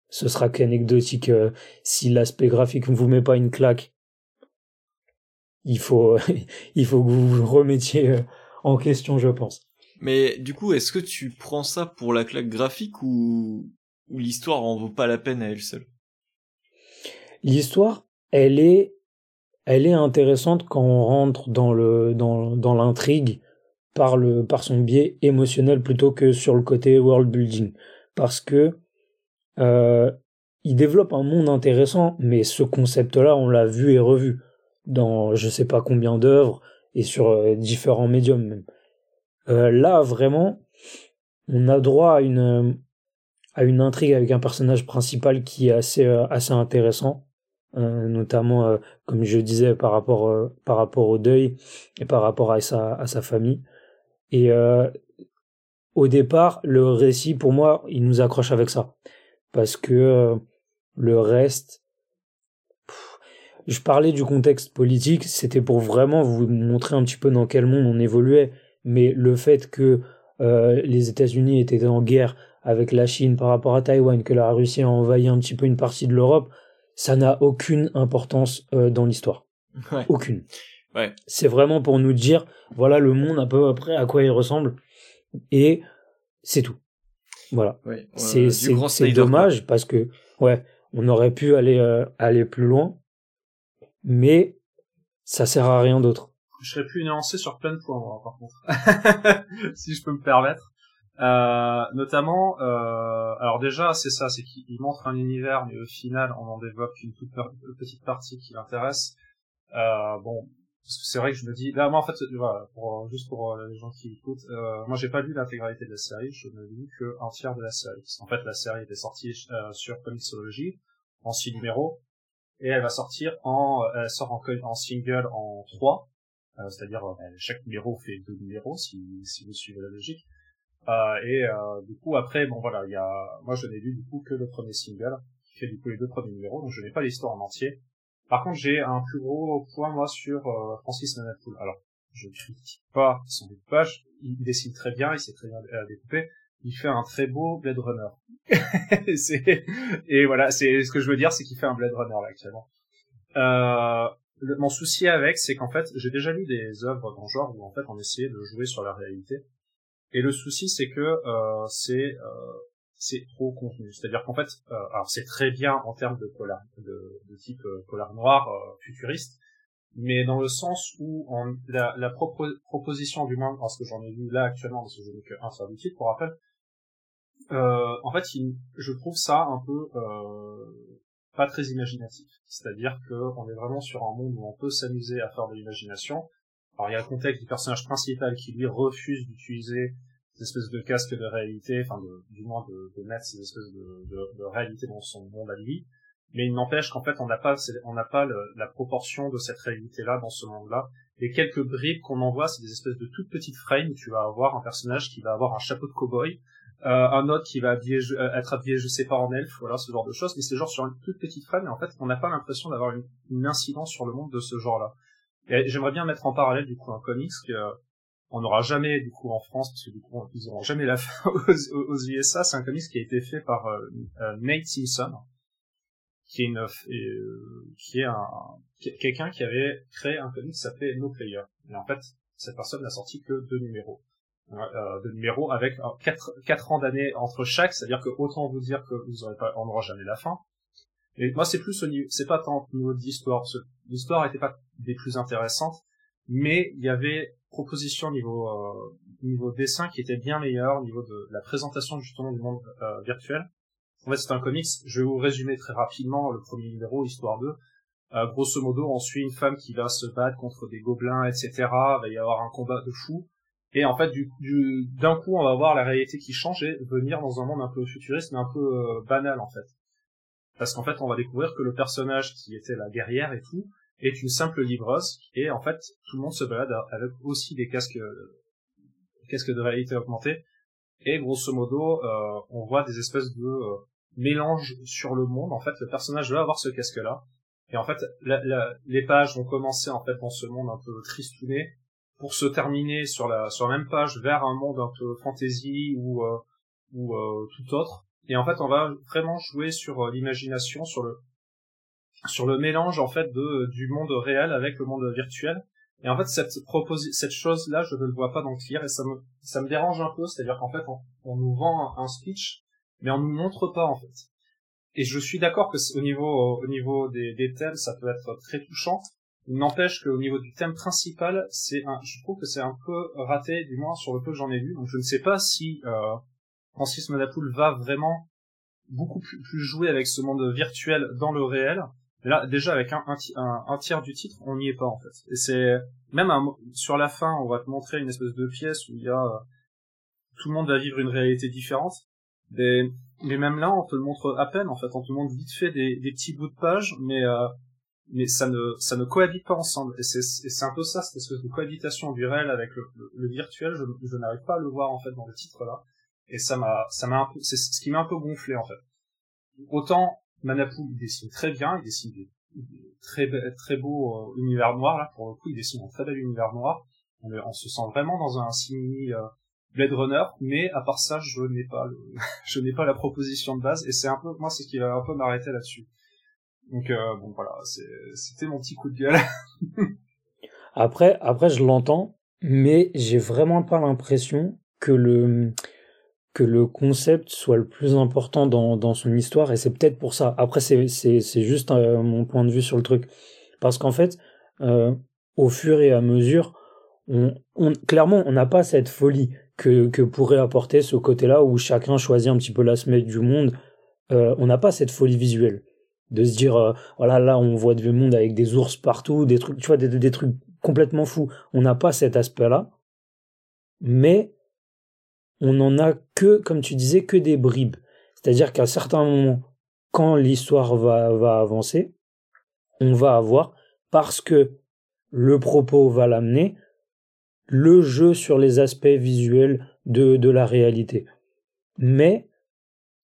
ce sera qu'anecdotique. Si l'aspect graphique ne vous met pas une claque, il faut, il faut que vous vous remettiez euh, en question, je pense. Mais du coup, est-ce que tu prends ça pour la claque graphique ou, ou l'histoire en vaut pas la peine à elle seule? L'histoire, elle est, elle est intéressante quand on rentre dans le, dans, dans l'intrigue par le, par son biais émotionnel plutôt que sur le côté world building. Parce que, euh, il développe un monde intéressant, mais ce concept-là, on l'a vu et revu dans je sais pas combien d'œuvres et sur euh, différents médiums. Euh, là, vraiment, on a droit à une, à une intrigue avec un personnage principal qui est assez, euh, assez intéressant, euh, notamment, comme je disais, par rapport, par rapport au deuil et par rapport à sa, à sa famille. Et au départ, le récit, pour moi, il nous accroche avec ça. Parce que le reste, je parlais du contexte politique, c'était pour vraiment vous montrer un petit peu dans quel monde on évoluait mais le fait que euh, les États-Unis étaient en guerre avec la Chine par rapport à Taïwan, que la Russie a envahi un petit peu une partie de l'Europe, ça n'a aucune importance euh, dans l'histoire. Aucune. Ouais. C'est vraiment pour nous dire, voilà le monde à peu près à quoi il ressemble, et c'est tout. Voilà. Ouais. c'est c'est dommage parce que ouais, on aurait pu aller euh, aller plus loin, mais ça sert à rien d'autre je serais plus nuancé sur plein de points, moi, par contre, si je peux me permettre. Euh, notamment, euh, alors déjà, c'est ça, c'est qu'il montre un univers, mais au final, on en développe une toute petite partie qui l'intéresse. Euh, bon, c'est vrai que je me dis, là, moi, en fait, voilà, pour, juste pour les gens qui écoutent, euh, moi, j'ai pas lu l'intégralité de la série, je n'ai lu que un tiers de la série. En fait, la série était sortie euh, sur Comixology en six numéros, et elle va sortir en, elle sort en, single en trois, euh, c'est-à-dire euh, ben, chaque numéro fait deux numéros si, si vous suivez la logique. Euh, et du coup après bon voilà il y a moi je n'ai lu du coup que le premier single qui fait du coup les deux premiers numéros donc je n'ai pas l'histoire en entier. Par contre j'ai un plus gros point moi sur Francis Nanapool. Alors je ne critique pas son découpage, il dessine très bien, il sait très bien découper, il fait un très beau Blade Runner. et voilà, c'est ce que je veux dire, c'est qu'il fait un Blade Runner là actuellement. Euh, mon souci avec, c'est qu'en fait, j'ai déjà lu des œuvres dans le genre où en fait on essayait de jouer sur la réalité. Et le souci, c'est que euh, c'est euh, c'est trop contenu. C'est-à-dire qu'en fait, euh, alors c'est très bien en termes de polar, de, type euh, polar noir euh, futuriste, mais dans le sens où on, la, la proposition du moins, parce que j'en ai vu là actuellement, parce que je n'ai qu'un seul titre pour rappel, en fait, je trouve ça un peu pas très imaginatif. C'est-à-dire qu'on est vraiment sur un monde où on peut s'amuser à faire de l'imagination. Alors il y a le contexte du personnage principal qui lui refuse d'utiliser des espèces de casques de réalité, enfin du moins de, de, mettre ces espèces de, de, de, réalité dans son monde à lui. Mais il n'empêche qu'en fait on n'a pas on n'a pas la proportion de cette réalité-là dans ce monde-là. Les quelques bribes qu'on envoie, c'est des espèces de toutes petites frames où tu vas avoir un personnage qui va avoir un chapeau de cow-boy, un autre qui va habiller, être habillé, je sais pas, en elfe, voilà, ce genre de choses, mais c'est genre sur une toute petite frame, et en fait, on n'a pas l'impression d'avoir une, incidence sur le monde de ce genre-là. J'aimerais bien mettre en parallèle, du coup, un comics que on n'aura jamais, du coup, en France, parce que du coup, ils auront jamais la fin aux, aux USA, c'est un comics qui a été fait par Nate Simpson, qui est euh, qui est un, quelqu'un qui avait créé un comic qui s'appelait No Player. Et en fait, cette personne n'a sorti que deux numéros. Euh, deux numéros avec euh, quatre, quatre ans d'années entre chaque, c'est-à-dire que autant vous dire que vous aurez pas, on n'aura jamais la fin. Et moi, c'est plus au niveau, c'est pas tant au niveau de l'histoire, l'histoire était pas des plus intéressantes, mais il y avait proposition niveau euh, niveau dessin qui était bien meilleur, au niveau de la présentation justement du monde euh, virtuel. En fait, c'est un comics. Je vais vous résumer très rapidement le premier numéro, histoire de. Euh, grosso modo, on suit une femme qui va se battre contre des gobelins, etc. Il va y avoir un combat de fou. Et en fait, du, du d'un coup, on va voir la réalité qui change et venir dans un monde un peu futuriste, mais un peu euh, banal en fait. Parce qu'en fait, on va découvrir que le personnage qui était la guerrière et tout est une simple livreuse. Et en fait, tout le monde se balade avec aussi des casques, euh, casques de réalité augmentée. Et grosso modo, euh, on voit des espèces de mélange sur le monde. En fait, le personnage va avoir ce casque-là. Et en fait, les pages vont commencer en fait dans ce monde un peu tristouné pour se terminer sur la sur la même page vers un monde un peu fantasy ou euh, ou euh, tout autre. Et en fait, on va vraiment jouer sur euh, l'imagination, sur le sur le mélange en fait de du monde réel avec le monde virtuel. Et en fait, cette cette chose là, je ne le vois pas dans le clair et ça me ça me dérange un peu. C'est-à-dire qu'en fait, on, nous vend un speech mais on nous montre pas en fait. Et je suis d'accord que au niveau au niveau des, des thèmes, ça peut être très touchant. N'empêche qu'au niveau du thème principal, c'est un, je trouve que c'est un peu raté, du moins sur le peu que j'en ai vu. Donc je ne sais pas si euh, Francis Madapoul va vraiment beaucoup plus, jouer avec ce monde virtuel dans le réel. Là, déjà avec un, tiers du titre, on n'y est pas en fait. Et c'est même sur la fin, on va te montrer une espèce de pièce où il y a euh, tout le monde va vivre une réalité différente. Mais, mais même là, on te le montre à peine, en fait. On te montre vite fait des, des petits bouts de page, mais, euh, mais ça ne, ça ne cohabite pas ensemble. Et c'est, c'est un peu ça, cette espèce de cohabitation du réel avec le, virtuel. Je, je n'arrive pas à le voir, en fait, dans le titre là. Et ça m'a, ça m'a c'est ce qui m'a un peu gonflé, en fait. Autant, Manapu, il dessine très bien, il dessine des, très, très beau euh, univers noir, là, pour le coup, il dessine un très bel univers noir. On, on se sent vraiment dans un simili, euh, Blade Runner, mais à part ça, je n'ai pas le, je n'ai pas la proposition de base, et c'est un peu, moi, c'est ce qui va un peu m'arrêter là-dessus. Donc, euh, bon, voilà, c'était mon petit coup de gueule. après, après, je l'entends, mais j'ai vraiment pas l'impression que le, que le concept soit le plus important dans, dans son histoire, et c'est peut-être pour ça. Après, c'est, juste euh, mon point de vue sur le truc. Parce qu'en fait, euh, au fur et à mesure, on, clairement, on n'a pas cette folie que, que pourrait apporter ce côté-là où chacun choisit un petit peu la semaine du monde. On n'a pas cette folie visuelle de se dire euh, voilà là on voit du monde avec des ours partout, des trucs tu vois des, des trucs complètement fous. On n'a pas cet aspect-là, mais on n'en a que comme tu disais que des bribes. C'est-à-dire qu'à certains moments, quand l'histoire va, va avancer, on va avoir parce que le propos va l'amener le jeu sur les aspects visuels de, de la réalité. Mais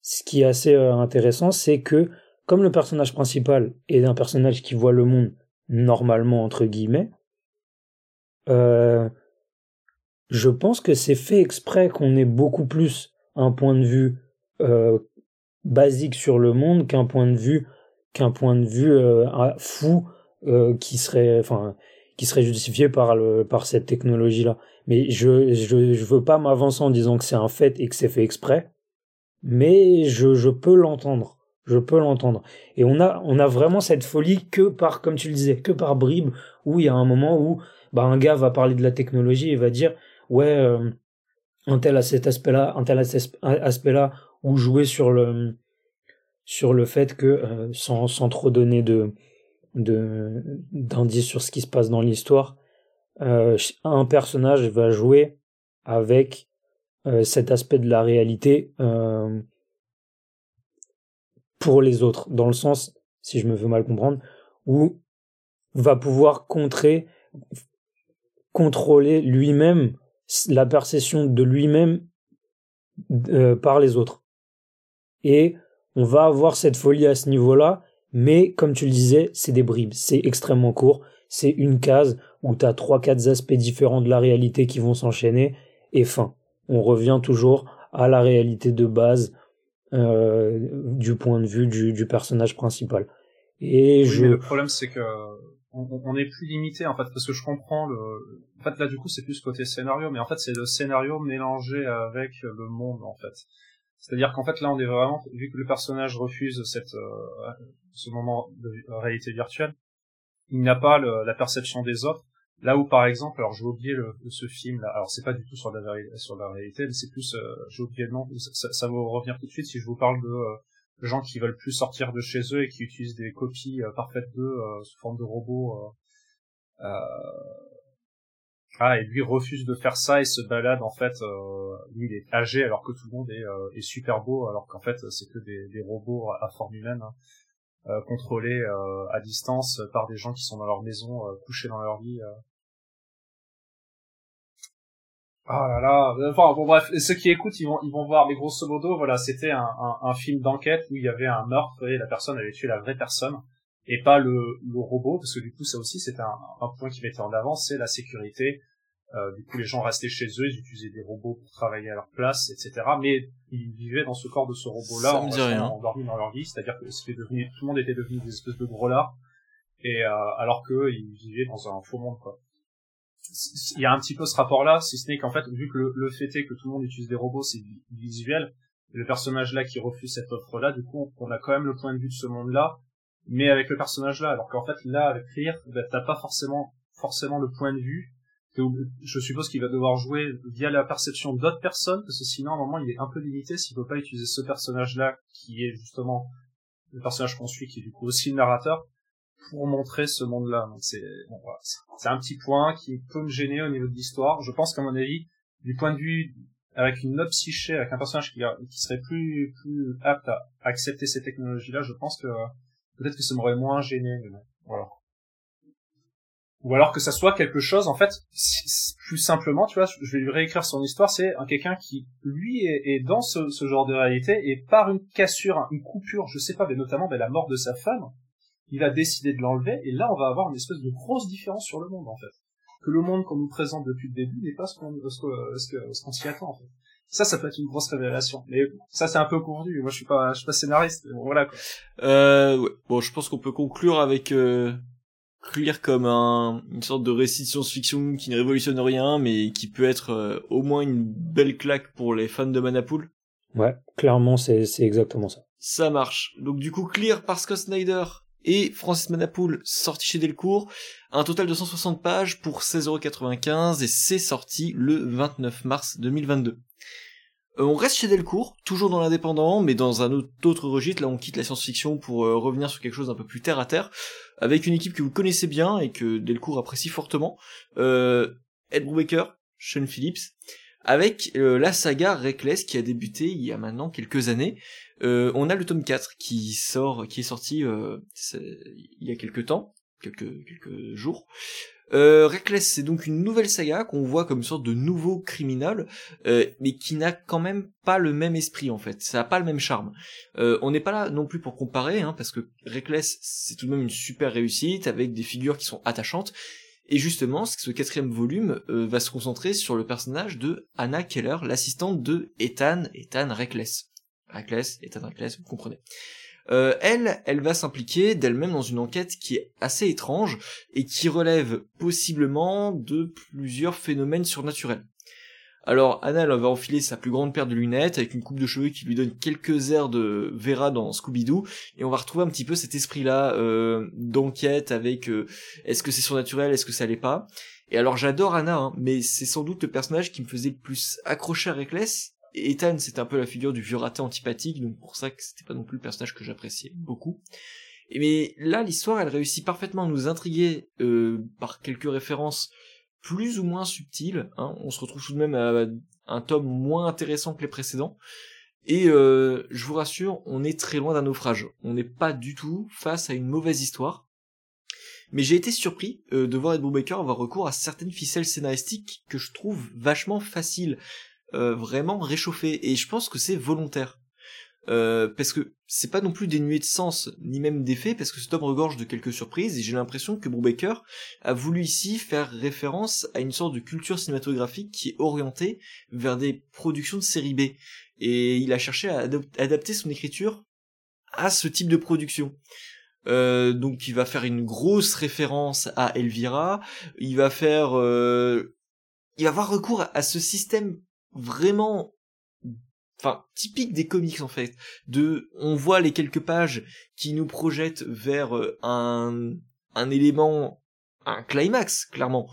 ce qui est assez euh, intéressant, c'est que comme le personnage principal est un personnage qui voit le monde normalement entre guillemets, euh, je pense que c'est fait exprès qu'on ait beaucoup plus un point de vue euh, basique sur le monde qu'un point de vue qu'un point de vue fou qui serait enfin qui serait justifié par le par cette technologie là mais je je je veux pas m'avancer en disant que c'est un fait et que c'est fait exprès mais je je peux l'entendre je peux l'entendre. Et on a on a vraiment cette folie que par comme tu le disais que par bribes où il y a un moment où bah un gars va parler de la technologie et va dire ouais euh, un tel a cet aspect là un tel a cet aspect là ou jouer sur le sur le fait que euh, sans sans trop donner de de d'indices sur ce qui se passe dans l'histoire, euh, un personnage va jouer avec euh, cet aspect de la réalité pour les autres, dans le sens, si je me veux mal comprendre, où va pouvoir contrer, contrôler lui-même la perception de lui-même euh, par les autres. Et on va avoir cette folie à ce niveau-là, mais comme tu le disais, c'est des bribes, c'est extrêmement court, c'est une case où tu as trois quatre aspects différents de la réalité qui vont s'enchaîner et fin. On revient toujours à la réalité de base du point de vue du, du personnage principal. Et je... le problème c'est que on, est plus limité en fait parce que je comprends le. En fait là du coup c'est plus côté scénario, mais en fait c'est le scénario mélangé avec le monde en fait. C'est-à-dire qu'en fait là on est vraiment vu que le personnage refuse cette euh, ce moment de réalité virtuelle, il n'a pas la perception des autres. Là où par exemple, alors j'ai oublié le, ce film là, alors c'est pas du tout sur la, sur la réalité, mais c'est plus, euh, j'ai oublié le ça, ça, va revenir tout de suite si je vous parle de euh, gens qui veulent plus sortir de chez eux et qui utilisent des copies euh, parfaites d'eux euh, sous forme de robots. Ah, et lui refuse de faire ça et se balade en fait, lui il est âgé alors que tout le monde est, est super beau alors qu'en fait c'est que des, des, robots à forme humaine. Hein. Contrôlés à distance par des gens qui sont dans leur maison, couchés dans leur lit. Ah là là, enfin bon bref, ceux qui écoutent, ils vont ils vont voir, mais grosso modo, voilà, c'était un, un, film d'enquête où il y avait un meurtre et la personne avait tué la vraie personne et pas le, le robot, parce que du coup ça aussi c'était un, un point qui mettait en avant, c'est la sécurité. Euh, du coup les gens restaient chez eux, ils utilisaient des robots pour travailler à leur place, etc. Mais ils vivaient dans ce corps de ce robot-là en restant endormis dans leur vie, c'est-à-dire que c'était devenu, tout le monde était devenu des espèces de gros lards, et euh, alors que ils vivaient dans un faux monde quoi. Il y a un petit peu ce rapport-là, si ce n'est qu'en fait, vu que le, fait est que tout le monde utilise des robots, c'est visuel, le personnage là qui refuse cette offre-là, du coup, on a quand même le point de vue de ce monde-là, mais avec le personnage là, alors qu'en fait, là, avec Rire, bah, t'as pas forcément, forcément le point de vue, je suppose qu'il va devoir jouer via la perception d'autres personnes, parce que sinon, à un moment, il est un peu limité s'il peut pas utiliser ce personnage-là, qui est justement le personnage qu'on suit, qui est du coup aussi le narrateur, pour montrer ce monde-là. Donc c'est bon, voilà. c'est un petit point qui peut me gêner au niveau de l'histoire. Je pense qu'à mon avis, du point de vue avec une psyché, avec un personnage qui, serait plus apte à accepter ces technologies-là, je pense que peut-être que ça m'aurait moins gêné. Voilà. Ou alors que ça soit quelque chose, en fait, plus simplement, tu vois, je vais lui réécrire son histoire, c'est quelqu'un qui, lui, est, est dans ce, ce, genre de réalité, et par une cassure, une coupure, je sais pas, mais notamment ben, la mort de sa femme, il a décidé de l'enlever, et là on va avoir une espèce de grosse différence sur le monde en fait. Que le monde qu'on nous présente depuis le début n'est pas ce qu'on ce qu'on s'y attend en fait. Ça, ça peut être une grosse révélation. Mais ça, c'est un peu convenu. Moi, je suis pas, je suis pas scénariste. voilà. Quoi. Euh, ouais. Bon, je pense qu'on peut conclure avec euh, Clear comme un, une sorte de récit de science-fiction qui ne révolutionne rien, mais qui peut être euh, au moins une belle claque pour les fans de Manapool. Ouais, clairement, c'est c'est exactement ça. Ça marche. Donc du coup, Clear par Scott Snyder, et Francis Manapoul sorti chez Delcourt, un total de 160 pages pour 16,95€ et c'est sorti le 29 mars 2022. Euh, on reste chez Delcourt, toujours dans l'indépendant, mais dans un autre, registre, là on quitte la science-fiction pour euh, revenir sur quelque chose d'un peu plus terre à terre, avec une équipe que vous connaissez bien et que Delcourt apprécie fortement, euh, Ed Brubaker, Sean Phillips, avec la saga Reckless qui a débuté il y a maintenant quelques années, euh, on a le tome 4 qui sort, qui est sorti euh, il y a quelques temps, quelques, quelques jours. Euh, Reckless, c'est donc une nouvelle saga qu'on voit comme une sorte de nouveau criminel, euh, mais qui n'a quand même pas le même esprit en fait. Ça n'a pas le même charme. Euh, on n'est pas là non plus pour comparer, hein, parce que Reckless, c'est tout de même une super réussite avec des figures qui sont attachantes. Et justement, ce quatrième volume va se concentrer sur le personnage de Anna Keller, l'assistante de Ethan, Ethan Reckless. Reckless, Ethan Reckless, vous comprenez. Euh, elle, elle va s'impliquer d'elle-même dans une enquête qui est assez étrange et qui relève possiblement de plusieurs phénomènes surnaturels. Alors Anna elle va enfiler sa plus grande paire de lunettes avec une coupe de cheveux qui lui donne quelques airs de Vera dans Scooby-Doo et on va retrouver un petit peu cet esprit-là euh, d'enquête avec euh, est-ce que c'est surnaturel, est-ce que ça l'est pas? Et alors j'adore Anna, hein, mais c'est sans doute le personnage qui me faisait le plus accrocher à Reckless Ethan, c'était un peu la figure du vieux raté antipathique, donc pour ça que c'était pas non plus le personnage que j'appréciais beaucoup. Mais là, l'histoire, elle réussit parfaitement à nous intriguer euh, par quelques références plus ou moins subtiles. Hein. On se retrouve tout de même à un tome moins intéressant que les précédents. Et euh, je vous rassure, on est très loin d'un naufrage. On n'est pas du tout face à une mauvaise histoire. Mais j'ai été surpris euh, de voir Ed Brubaker avoir recours à certaines ficelles scénaristiques que je trouve vachement faciles vraiment réchauffé et je pense que c'est volontaire. Euh, parce que c'est pas non plus dénué de sens ni même d'effet parce que ce tome regorge de quelques surprises et j'ai l'impression que Brubaker a voulu ici faire référence à une sorte de culture cinématographique qui est orientée vers des productions de série B et il a cherché à adapter son écriture à ce type de production. Euh, donc il va faire une grosse référence à Elvira, il va faire euh, il va avoir recours à ce système vraiment enfin typique des comics en fait. De on voit les quelques pages qui nous projettent vers euh, un un élément un climax clairement.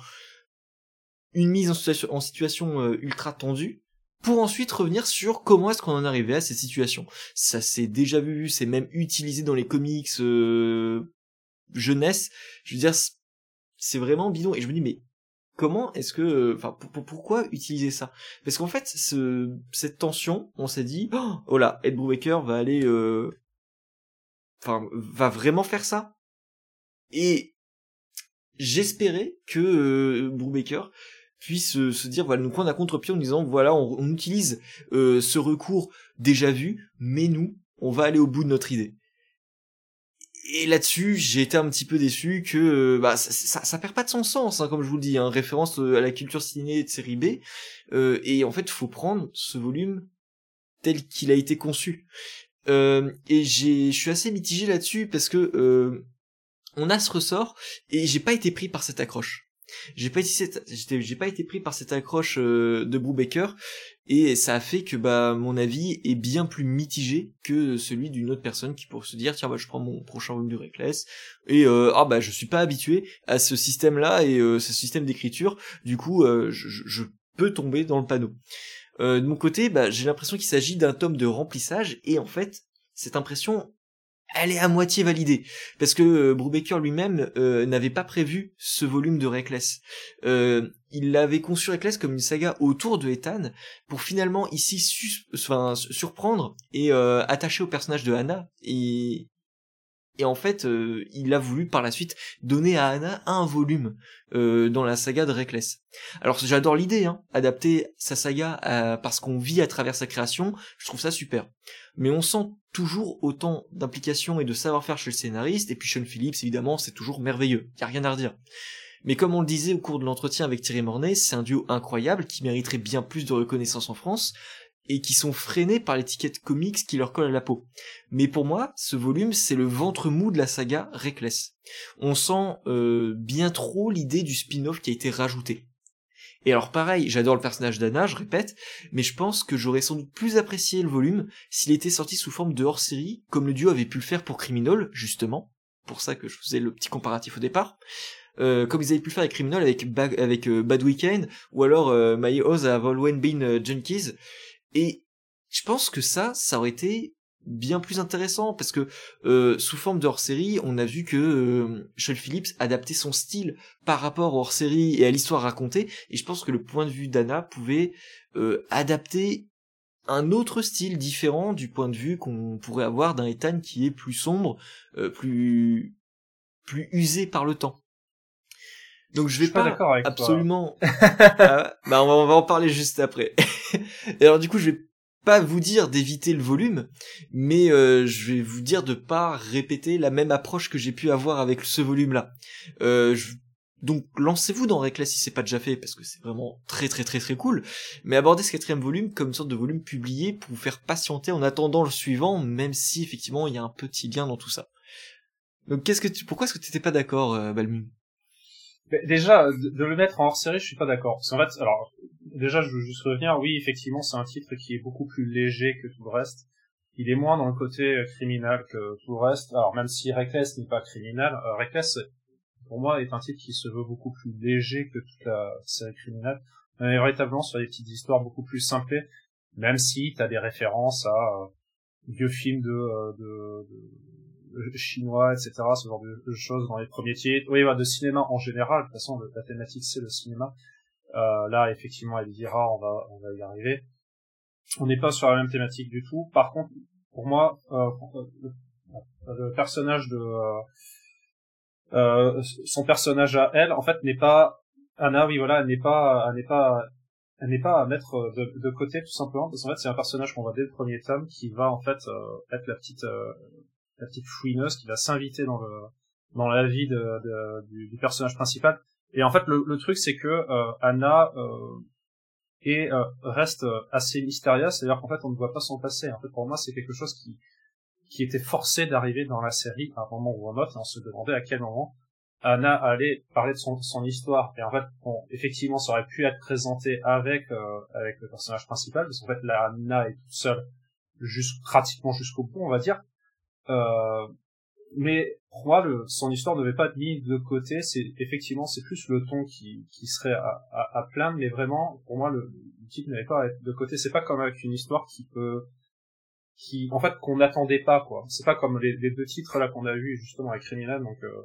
Une mise en situation en situation euh, ultra tendue pour ensuite revenir sur comment est-ce qu'on en est arrivé à cette situation. Ça s'est déjà vu c'est même utilisé dans les comics euh, jeunesse. Je veux dire c'est vraiment bidon. Et je me dis mais comment est-ce que enfin pourquoi utiliser ça? Parce qu'en fait ce, cette tension on s'est dit oh, oh là Ed Brubaker va aller euh, enfin va vraiment faire ça. Et j'espérais que euh, puisse euh, se dire voilà nous prendre à contre-pied en disant voilà on, on utilise euh, ce recours déjà vu mais nous on va aller au bout de notre idée et là-dessus, j'ai été un petit peu déçu que euh, bah, ça, ça, perd pas de son sens, hein, comme je vous le dis, hein, référence euh, à la culture ciné de série B. Euh, et en fait, faut prendre ce volume tel qu'il a été conçu. Et j'ai, je suis assez mitigé là-dessus parce que on a ce ressort et j'ai pas été pris par cette accroche. J'ai pas été, j'ai pas été pris par cette accroche de Brubaker et ça a fait que bah mon avis est bien plus mitigé que celui d'une autre personne qui pourrait se dire tiens bah je prends mon prochain volume de Reckless. Et euh, ah bah je suis pas habitué à ce système là et euh, ce système d'écriture. Du coup euh, je, peux tomber dans le panneau. Euh, de mon côté bah j'ai l'impression qu'il s'agit d'un tome de remplissage et en fait cette impression elle est à moitié validée. Parce que Brubaker lui-même n'avait pas prévu ce volume de Reckless. Euh, il l'avait conçu Reckless comme une saga autour de Ethan pour finalement ici surprendre et attacher au personnage de Hannah et en fait, il a voulu par la suite donner à Anna un volume dans la saga de Reckless. Alors j'adore l'idée, hein, adapter sa saga parce qu'on vit à travers sa création, je trouve ça super mais on sent toujours autant d'implication et de savoir-faire chez le scénariste, et puis Sean Phillips, évidemment, c'est toujours merveilleux, y a rien à redire. Mais comme on le disait au cours de l'entretien avec Thierry Mornay, c'est un duo incroyable qui mériterait bien plus de reconnaissance en France, et qui sont freinés par l'étiquette comics qui leur colle à la peau. Mais pour moi, ce volume, c'est le ventre mou de la saga Reckless. On sent euh, bien trop l'idée du spin-off qui a été rajouté. Et alors pareil, j'adore le personnage d'Anna, je répète, mais je pense que j'aurais sans doute plus apprécié le volume s'il était sorti sous forme de hors-série, comme le duo avait pu le faire pour Criminal, justement. Pour ça que je faisais le petit comparatif au départ. Euh, comme ils avaient pu faire avec Criminal avec, euh, Bad Weekend, ou alors euh, My Oz have always been junkies. Et je pense que ça, ça aurait été bien plus intéressant parce que euh, sous forme de hors-série, on a vu que euh, Phillips adaptait son style par rapport au hors-série et à l'histoire racontée et je pense que le point de vue d'Anna pouvait euh, adapter un autre style différent du point de vue qu'on pourrait avoir d'un Ethan qui est plus sombre, euh, plus plus usé par le temps. Donc je vais pas, pas absolument. ah, bah on va, on va en parler juste après. et alors du coup je vais pas vous dire d'éviter le volume, mais euh, je vais vous dire de pas répéter la même approche que j'ai pu avoir avec ce volume-là. Euh, donc lancez-vous dans Reckless si c'est pas déjà fait, parce que c'est vraiment très très très très cool, mais abordez ce quatrième volume comme une sorte de volume publié pour vous faire patienter en attendant le suivant, même si effectivement il y a un petit lien dans tout ça. Donc qu'est-ce que tu, pourquoi est-ce que tu t'étais pas d'accord, euh, Déjà, de le mettre en hors-série, je suis pas d'accord. Parce fait, alors, déjà, je veux juste revenir. Oui, effectivement, c'est un titre qui est beaucoup plus léger que tout le reste. Il est moins dans le côté euh, criminel que tout le reste. Alors, même si Reckless n'est pas criminel, euh, Reckless, pour moi, est un titre qui se veut beaucoup plus léger que toute la série criminelle. Mais véritablement sur des petites histoires beaucoup plus simples, même si t'as des références à euh, vieux films de, euh, de, de chinois, etc., ce genre de, choses dans les premiers titres. Oui, bah, de cinéma en général. De toute façon, la thématique c'est le cinéma. Euh, là, effectivement, elle dira, on va, on va y arriver. On n'est pas sur la même thématique du tout. Par contre, pour moi, euh, le, personnage de euh, euh, son personnage à elle, en fait, n'est pas Anna. Oui, voilà, elle n'est pas, elle n'est pas elle n'est pas à mettre de, de côté tout simplement parce qu'en fait c'est un personnage qu'on voit dès le premier tome qui va en fait être la petite la petite fouineuse qui va s'inviter dans le dans la vie de, de du, personnage principal. Et en fait, le, le truc, c'est que euh, Anna euh, est, euh, reste assez mystérieuse, c'est-à-dire qu'en fait, on ne voit pas son passé. En fait, pour moi, c'est quelque chose qui qui était forcé d'arriver dans la série à un moment ou à un autre, et on se demandait à quel moment Anna allait parler de son, son histoire. Et en fait, bon, effectivement, ça aurait pu être présenté avec euh, avec le personnage principal, parce qu'en fait, la Anna est toute seule, juste pratiquement jusqu'au bout, on va dire. Euh, mais pour moi, le, son histoire ne devait pas être mise de côté. C'est effectivement, c'est plus le ton qui, qui serait à, à, à plaindre, mais vraiment, pour moi, le, le titre n'avait pas à être de côté. C'est pas comme avec une histoire qui peut, qui, en fait, qu'on n'attendait pas, quoi. C'est pas comme les, deux titres là qu'on a vus justement avec Criminal, donc euh,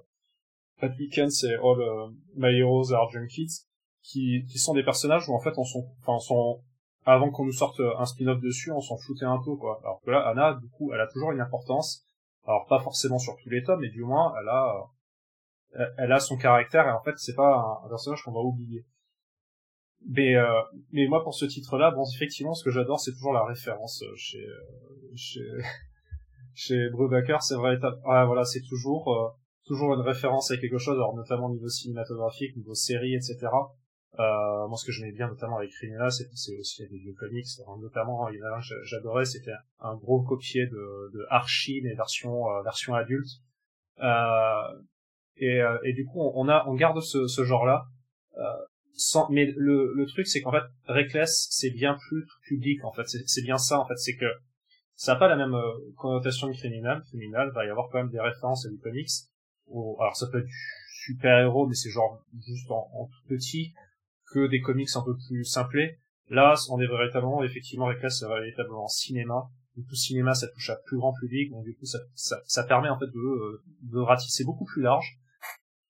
Pat Weekend, c'est All uh, My Heroes Are Junkies, qui, qui sont des personnages où en fait, on sont, enfin, on sont avant qu'on nous sorte un spin-off dessus, on s'en foutait un peu, quoi. Alors que là, Anna, du coup, elle a toujours une importance alors pas forcément sur tous les tomes, mais du moins elle a euh, elle a son caractère et en fait c'est pas un, personnage qu'on va oublier. Mais euh, mais moi pour ce titre-là, bon effectivement ce que j'adore c'est toujours la référence euh, chez chez chez Brubaker, c'est vrai ah, voilà c'est toujours toujours une référence à quelque chose, alors notamment au niveau cinématographique, niveau série, etc. Euh, moi, ce que j'aimais bien, notamment avec Criminal, c'est aussi des vieux comics. notamment, il y en a un j'adorais, c'était un gros copier de, de Archie, mais version euh, version adulte. Euh, et, euh, et du coup, on, a on garde ce, ce genre-là. Euh, sans, mais le, le truc, c'est qu'en fait, Reckless, c'est bien plus public. En fait, c'est bien ça. En fait, c'est que ça n'a pas la même connotation que Criminal. Criminal, va y avoir quand même des références à du comics. alors, ça peut être super héros, mais c'est genre juste en tout petit que des comics un peu plus simplés. Là, on est véritablement, effectivement, avec là, c'est véritablement cinéma. Du coup, cinéma, ça touche à plus grand public, donc du coup, ça, ça, ça permet en fait de, euh, de ratisser beaucoup plus large.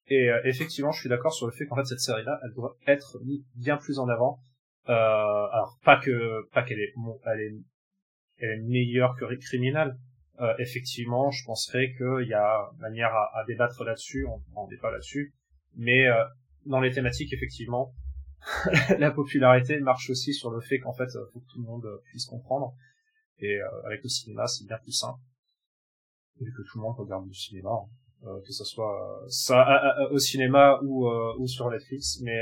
Et euh, effectivement, je suis d'accord sur le fait qu'en fait, cette série-là, elle doit être mise bien plus en avant. Euh, alors, pas que, pas qu'elle est, elle est, elle est meilleure que Criminal. Euh, effectivement, je penserais qu'il y a manière à, à débattre là-dessus, on prend débat là-dessus. Mais euh, dans les thématiques, effectivement, la popularité marche aussi sur le fait qu'en fait, faut que tout le monde puisse comprendre. Et euh, avec le cinéma, c'est bien plus simple. Vu que tout le monde regarde du cinéma, hein. euh, que ce soit euh, ça au cinéma ou ou sur Netflix. Mais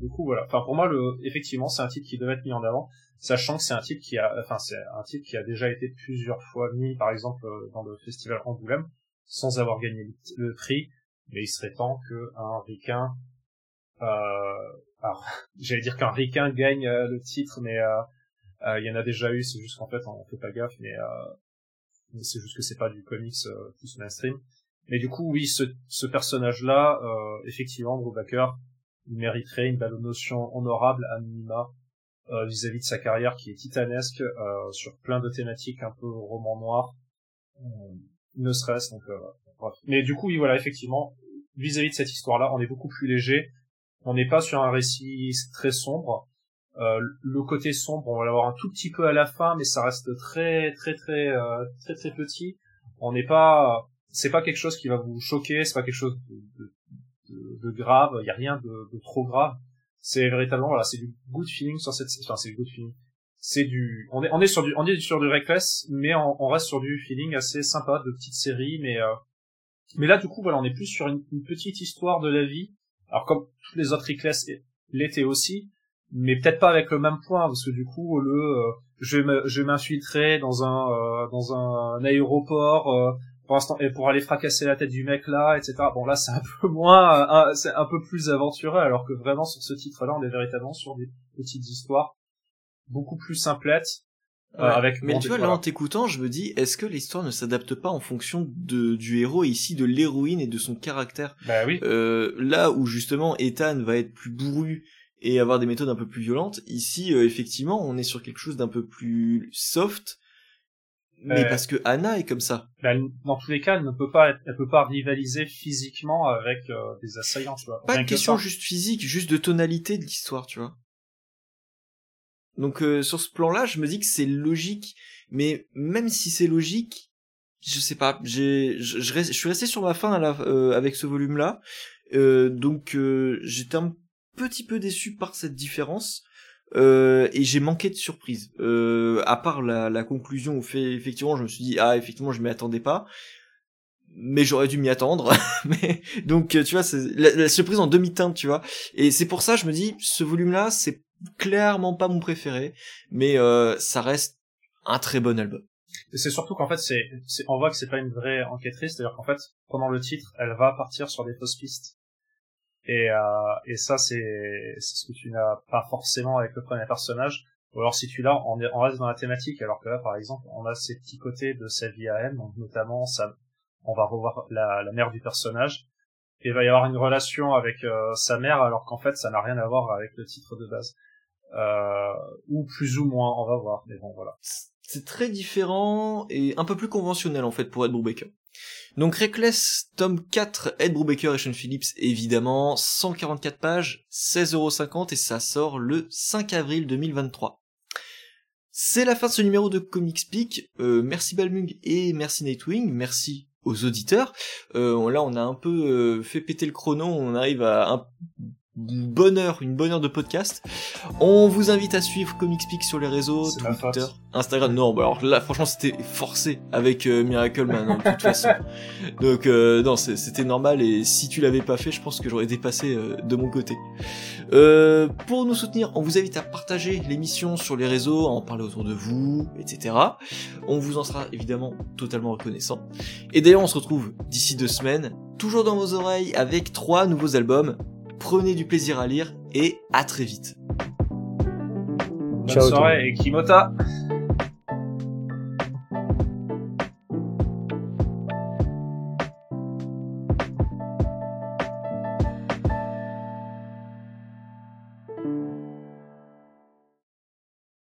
du coup, voilà. Enfin, pour moi, le effectivement, c'est un titre qui devait être mis en avant, sachant que c'est un titre qui a, enfin, c'est un titre qui a déjà été plusieurs fois mis, par exemple, dans le festival Angoulême, sans avoir gagné le, prix. Mais il serait temps qu'un ricain euh, alors j'allais dire qu'un ricain gagne euh, le titre, mais euh, euh, il y en a déjà eu. C'est juste qu'en fait on fait pas gaffe, mais, c'est juste que c'est pas du comics plus mainstream. Mais du coup, oui, ce, ce personnage-là, effectivement, Brubaker, il mériterait une belle notion honorable à minima vis-à-vis de sa carrière qui est titanesque sur plein de thématiques un peu roman noir, ne serait-ce donc. Mais du coup, oui, voilà, effectivement, vis-à-vis -vis de cette histoire-là, on est beaucoup plus léger on n'est pas sur un récit très sombre. Euh, le côté sombre, on va l'avoir un tout petit peu à la fin, mais ça reste très très très euh, très très petit. On n'est pas, c'est pas quelque chose qui va vous choquer, c'est pas quelque chose de, de, de grave. Il y a rien de, trop grave. C'est véritablement voilà, c'est du good feeling sur cette, enfin c'est du good feeling. C'est du, on est on est sur du on est sur du reckless, mais on, reste sur du feeling assez sympa de petite série, mais euh, mais là du coup voilà, on est plus sur une petite histoire de la vie alors comme tous les autres Reckless l'étaient aussi, mais peut-être pas avec le même point, parce que du coup, le euh, je vais m'infiltrer dans un euh, dans un, aéroport euh, pour l'instant et pour aller fracasser la tête du mec là, etc. Bon là, c'est un peu moins, c'est un peu plus aventureux, alors que vraiment sur ce titre-là, on est véritablement sur des petites histoires beaucoup plus simplettes, euh, avec mais tu vois, là, en t'écoutant, je me dis, est-ce que l'histoire ne s'adapte pas en fonction de, du héros et ici de l'héroïne et de son caractère? Bah oui. Euh, là où justement Ethan va être plus bourru et avoir des méthodes un peu plus violentes, ici, euh, effectivement, on est sur quelque chose d'un peu plus soft. Mais parce que Anna est comme ça. Bah, dans tous les cas, elle ne peut pas, être, elle peut pas rivaliser physiquement avec des assaillants, tu vois. Pas une question juste physique, juste de tonalité de l'histoire, tu vois. Donc euh, sur ce plan-là, je me dis que c'est logique, mais même si c'est logique, je sais pas, j'ai, je, suis resté sur ma fin euh, avec ce volume-là, euh, donc j'étais un petit peu déçu par cette différence. et j'ai manqué de surprise. À part la, conclusion où fait effectivement, je me suis dit ah effectivement je m'y attendais pas, mais j'aurais dû m'y attendre. mais donc tu vois, c'est la, surprise en demi-teinte, tu vois. Et c'est pour ça je me dis ce volume-là c'est clairement pas mon préféré, mais euh, ça reste un très bon album. C'est surtout qu'en fait, c'est, on voit que c'est pas une vraie enquêtrice, c'est-à-dire qu'en fait, pendant le titre, elle va partir sur des fausses pistes. Et, euh, et ça, c'est, ce que tu n'as pas forcément avec le premier personnage. Ou alors si tu l'as, on, on reste dans la thématique, alors que là, par exemple, on a ces petits côtés de sa vie à elle, donc notamment, ça, on va revoir la, la mère du personnage, et il va y avoir une relation avec euh, sa mère, alors qu'en fait, ça n'a rien à voir avec le titre de base. Euh, ou plus ou moins, on va voir, mais bon, voilà c'est très différent et un peu plus conventionnel en fait pour Ed Brubaker. Donc Reckless, tome 4, Ed Brubaker et Sean Phillips, évidemment, 144 pages, 16,50€ et ça sort le 5 avril 2023. C'est la fin de ce numéro de Comics Peak. Euh, merci Balmung et merci Nightwing, merci aux auditeurs. Euh, là, on a un peu euh, fait péter le chrono, on arrive à un une bonne heure, une bonne heure de podcast. On vous invite à suivre Comicspeak sur les réseaux, Twitter, Instagram. Non, bah alors là, franchement, c'était forcé avec euh, Miracle Man, hein, de toute façon. Donc, euh, non, c'était normal. Et si tu l'avais pas fait, je pense que j'aurais dépassé euh, de mon côté. pour nous soutenir, on vous invite à partager l'émission sur les réseaux, à en parler autour de vous, etc. On vous en sera évidemment totalement reconnaissant. Et d'ailleurs, on se retrouve d'ici deux semaines, toujours dans vos oreilles, avec trois nouveaux albums prenez du plaisir à lire et à très vite. Bonne soirée et Kimota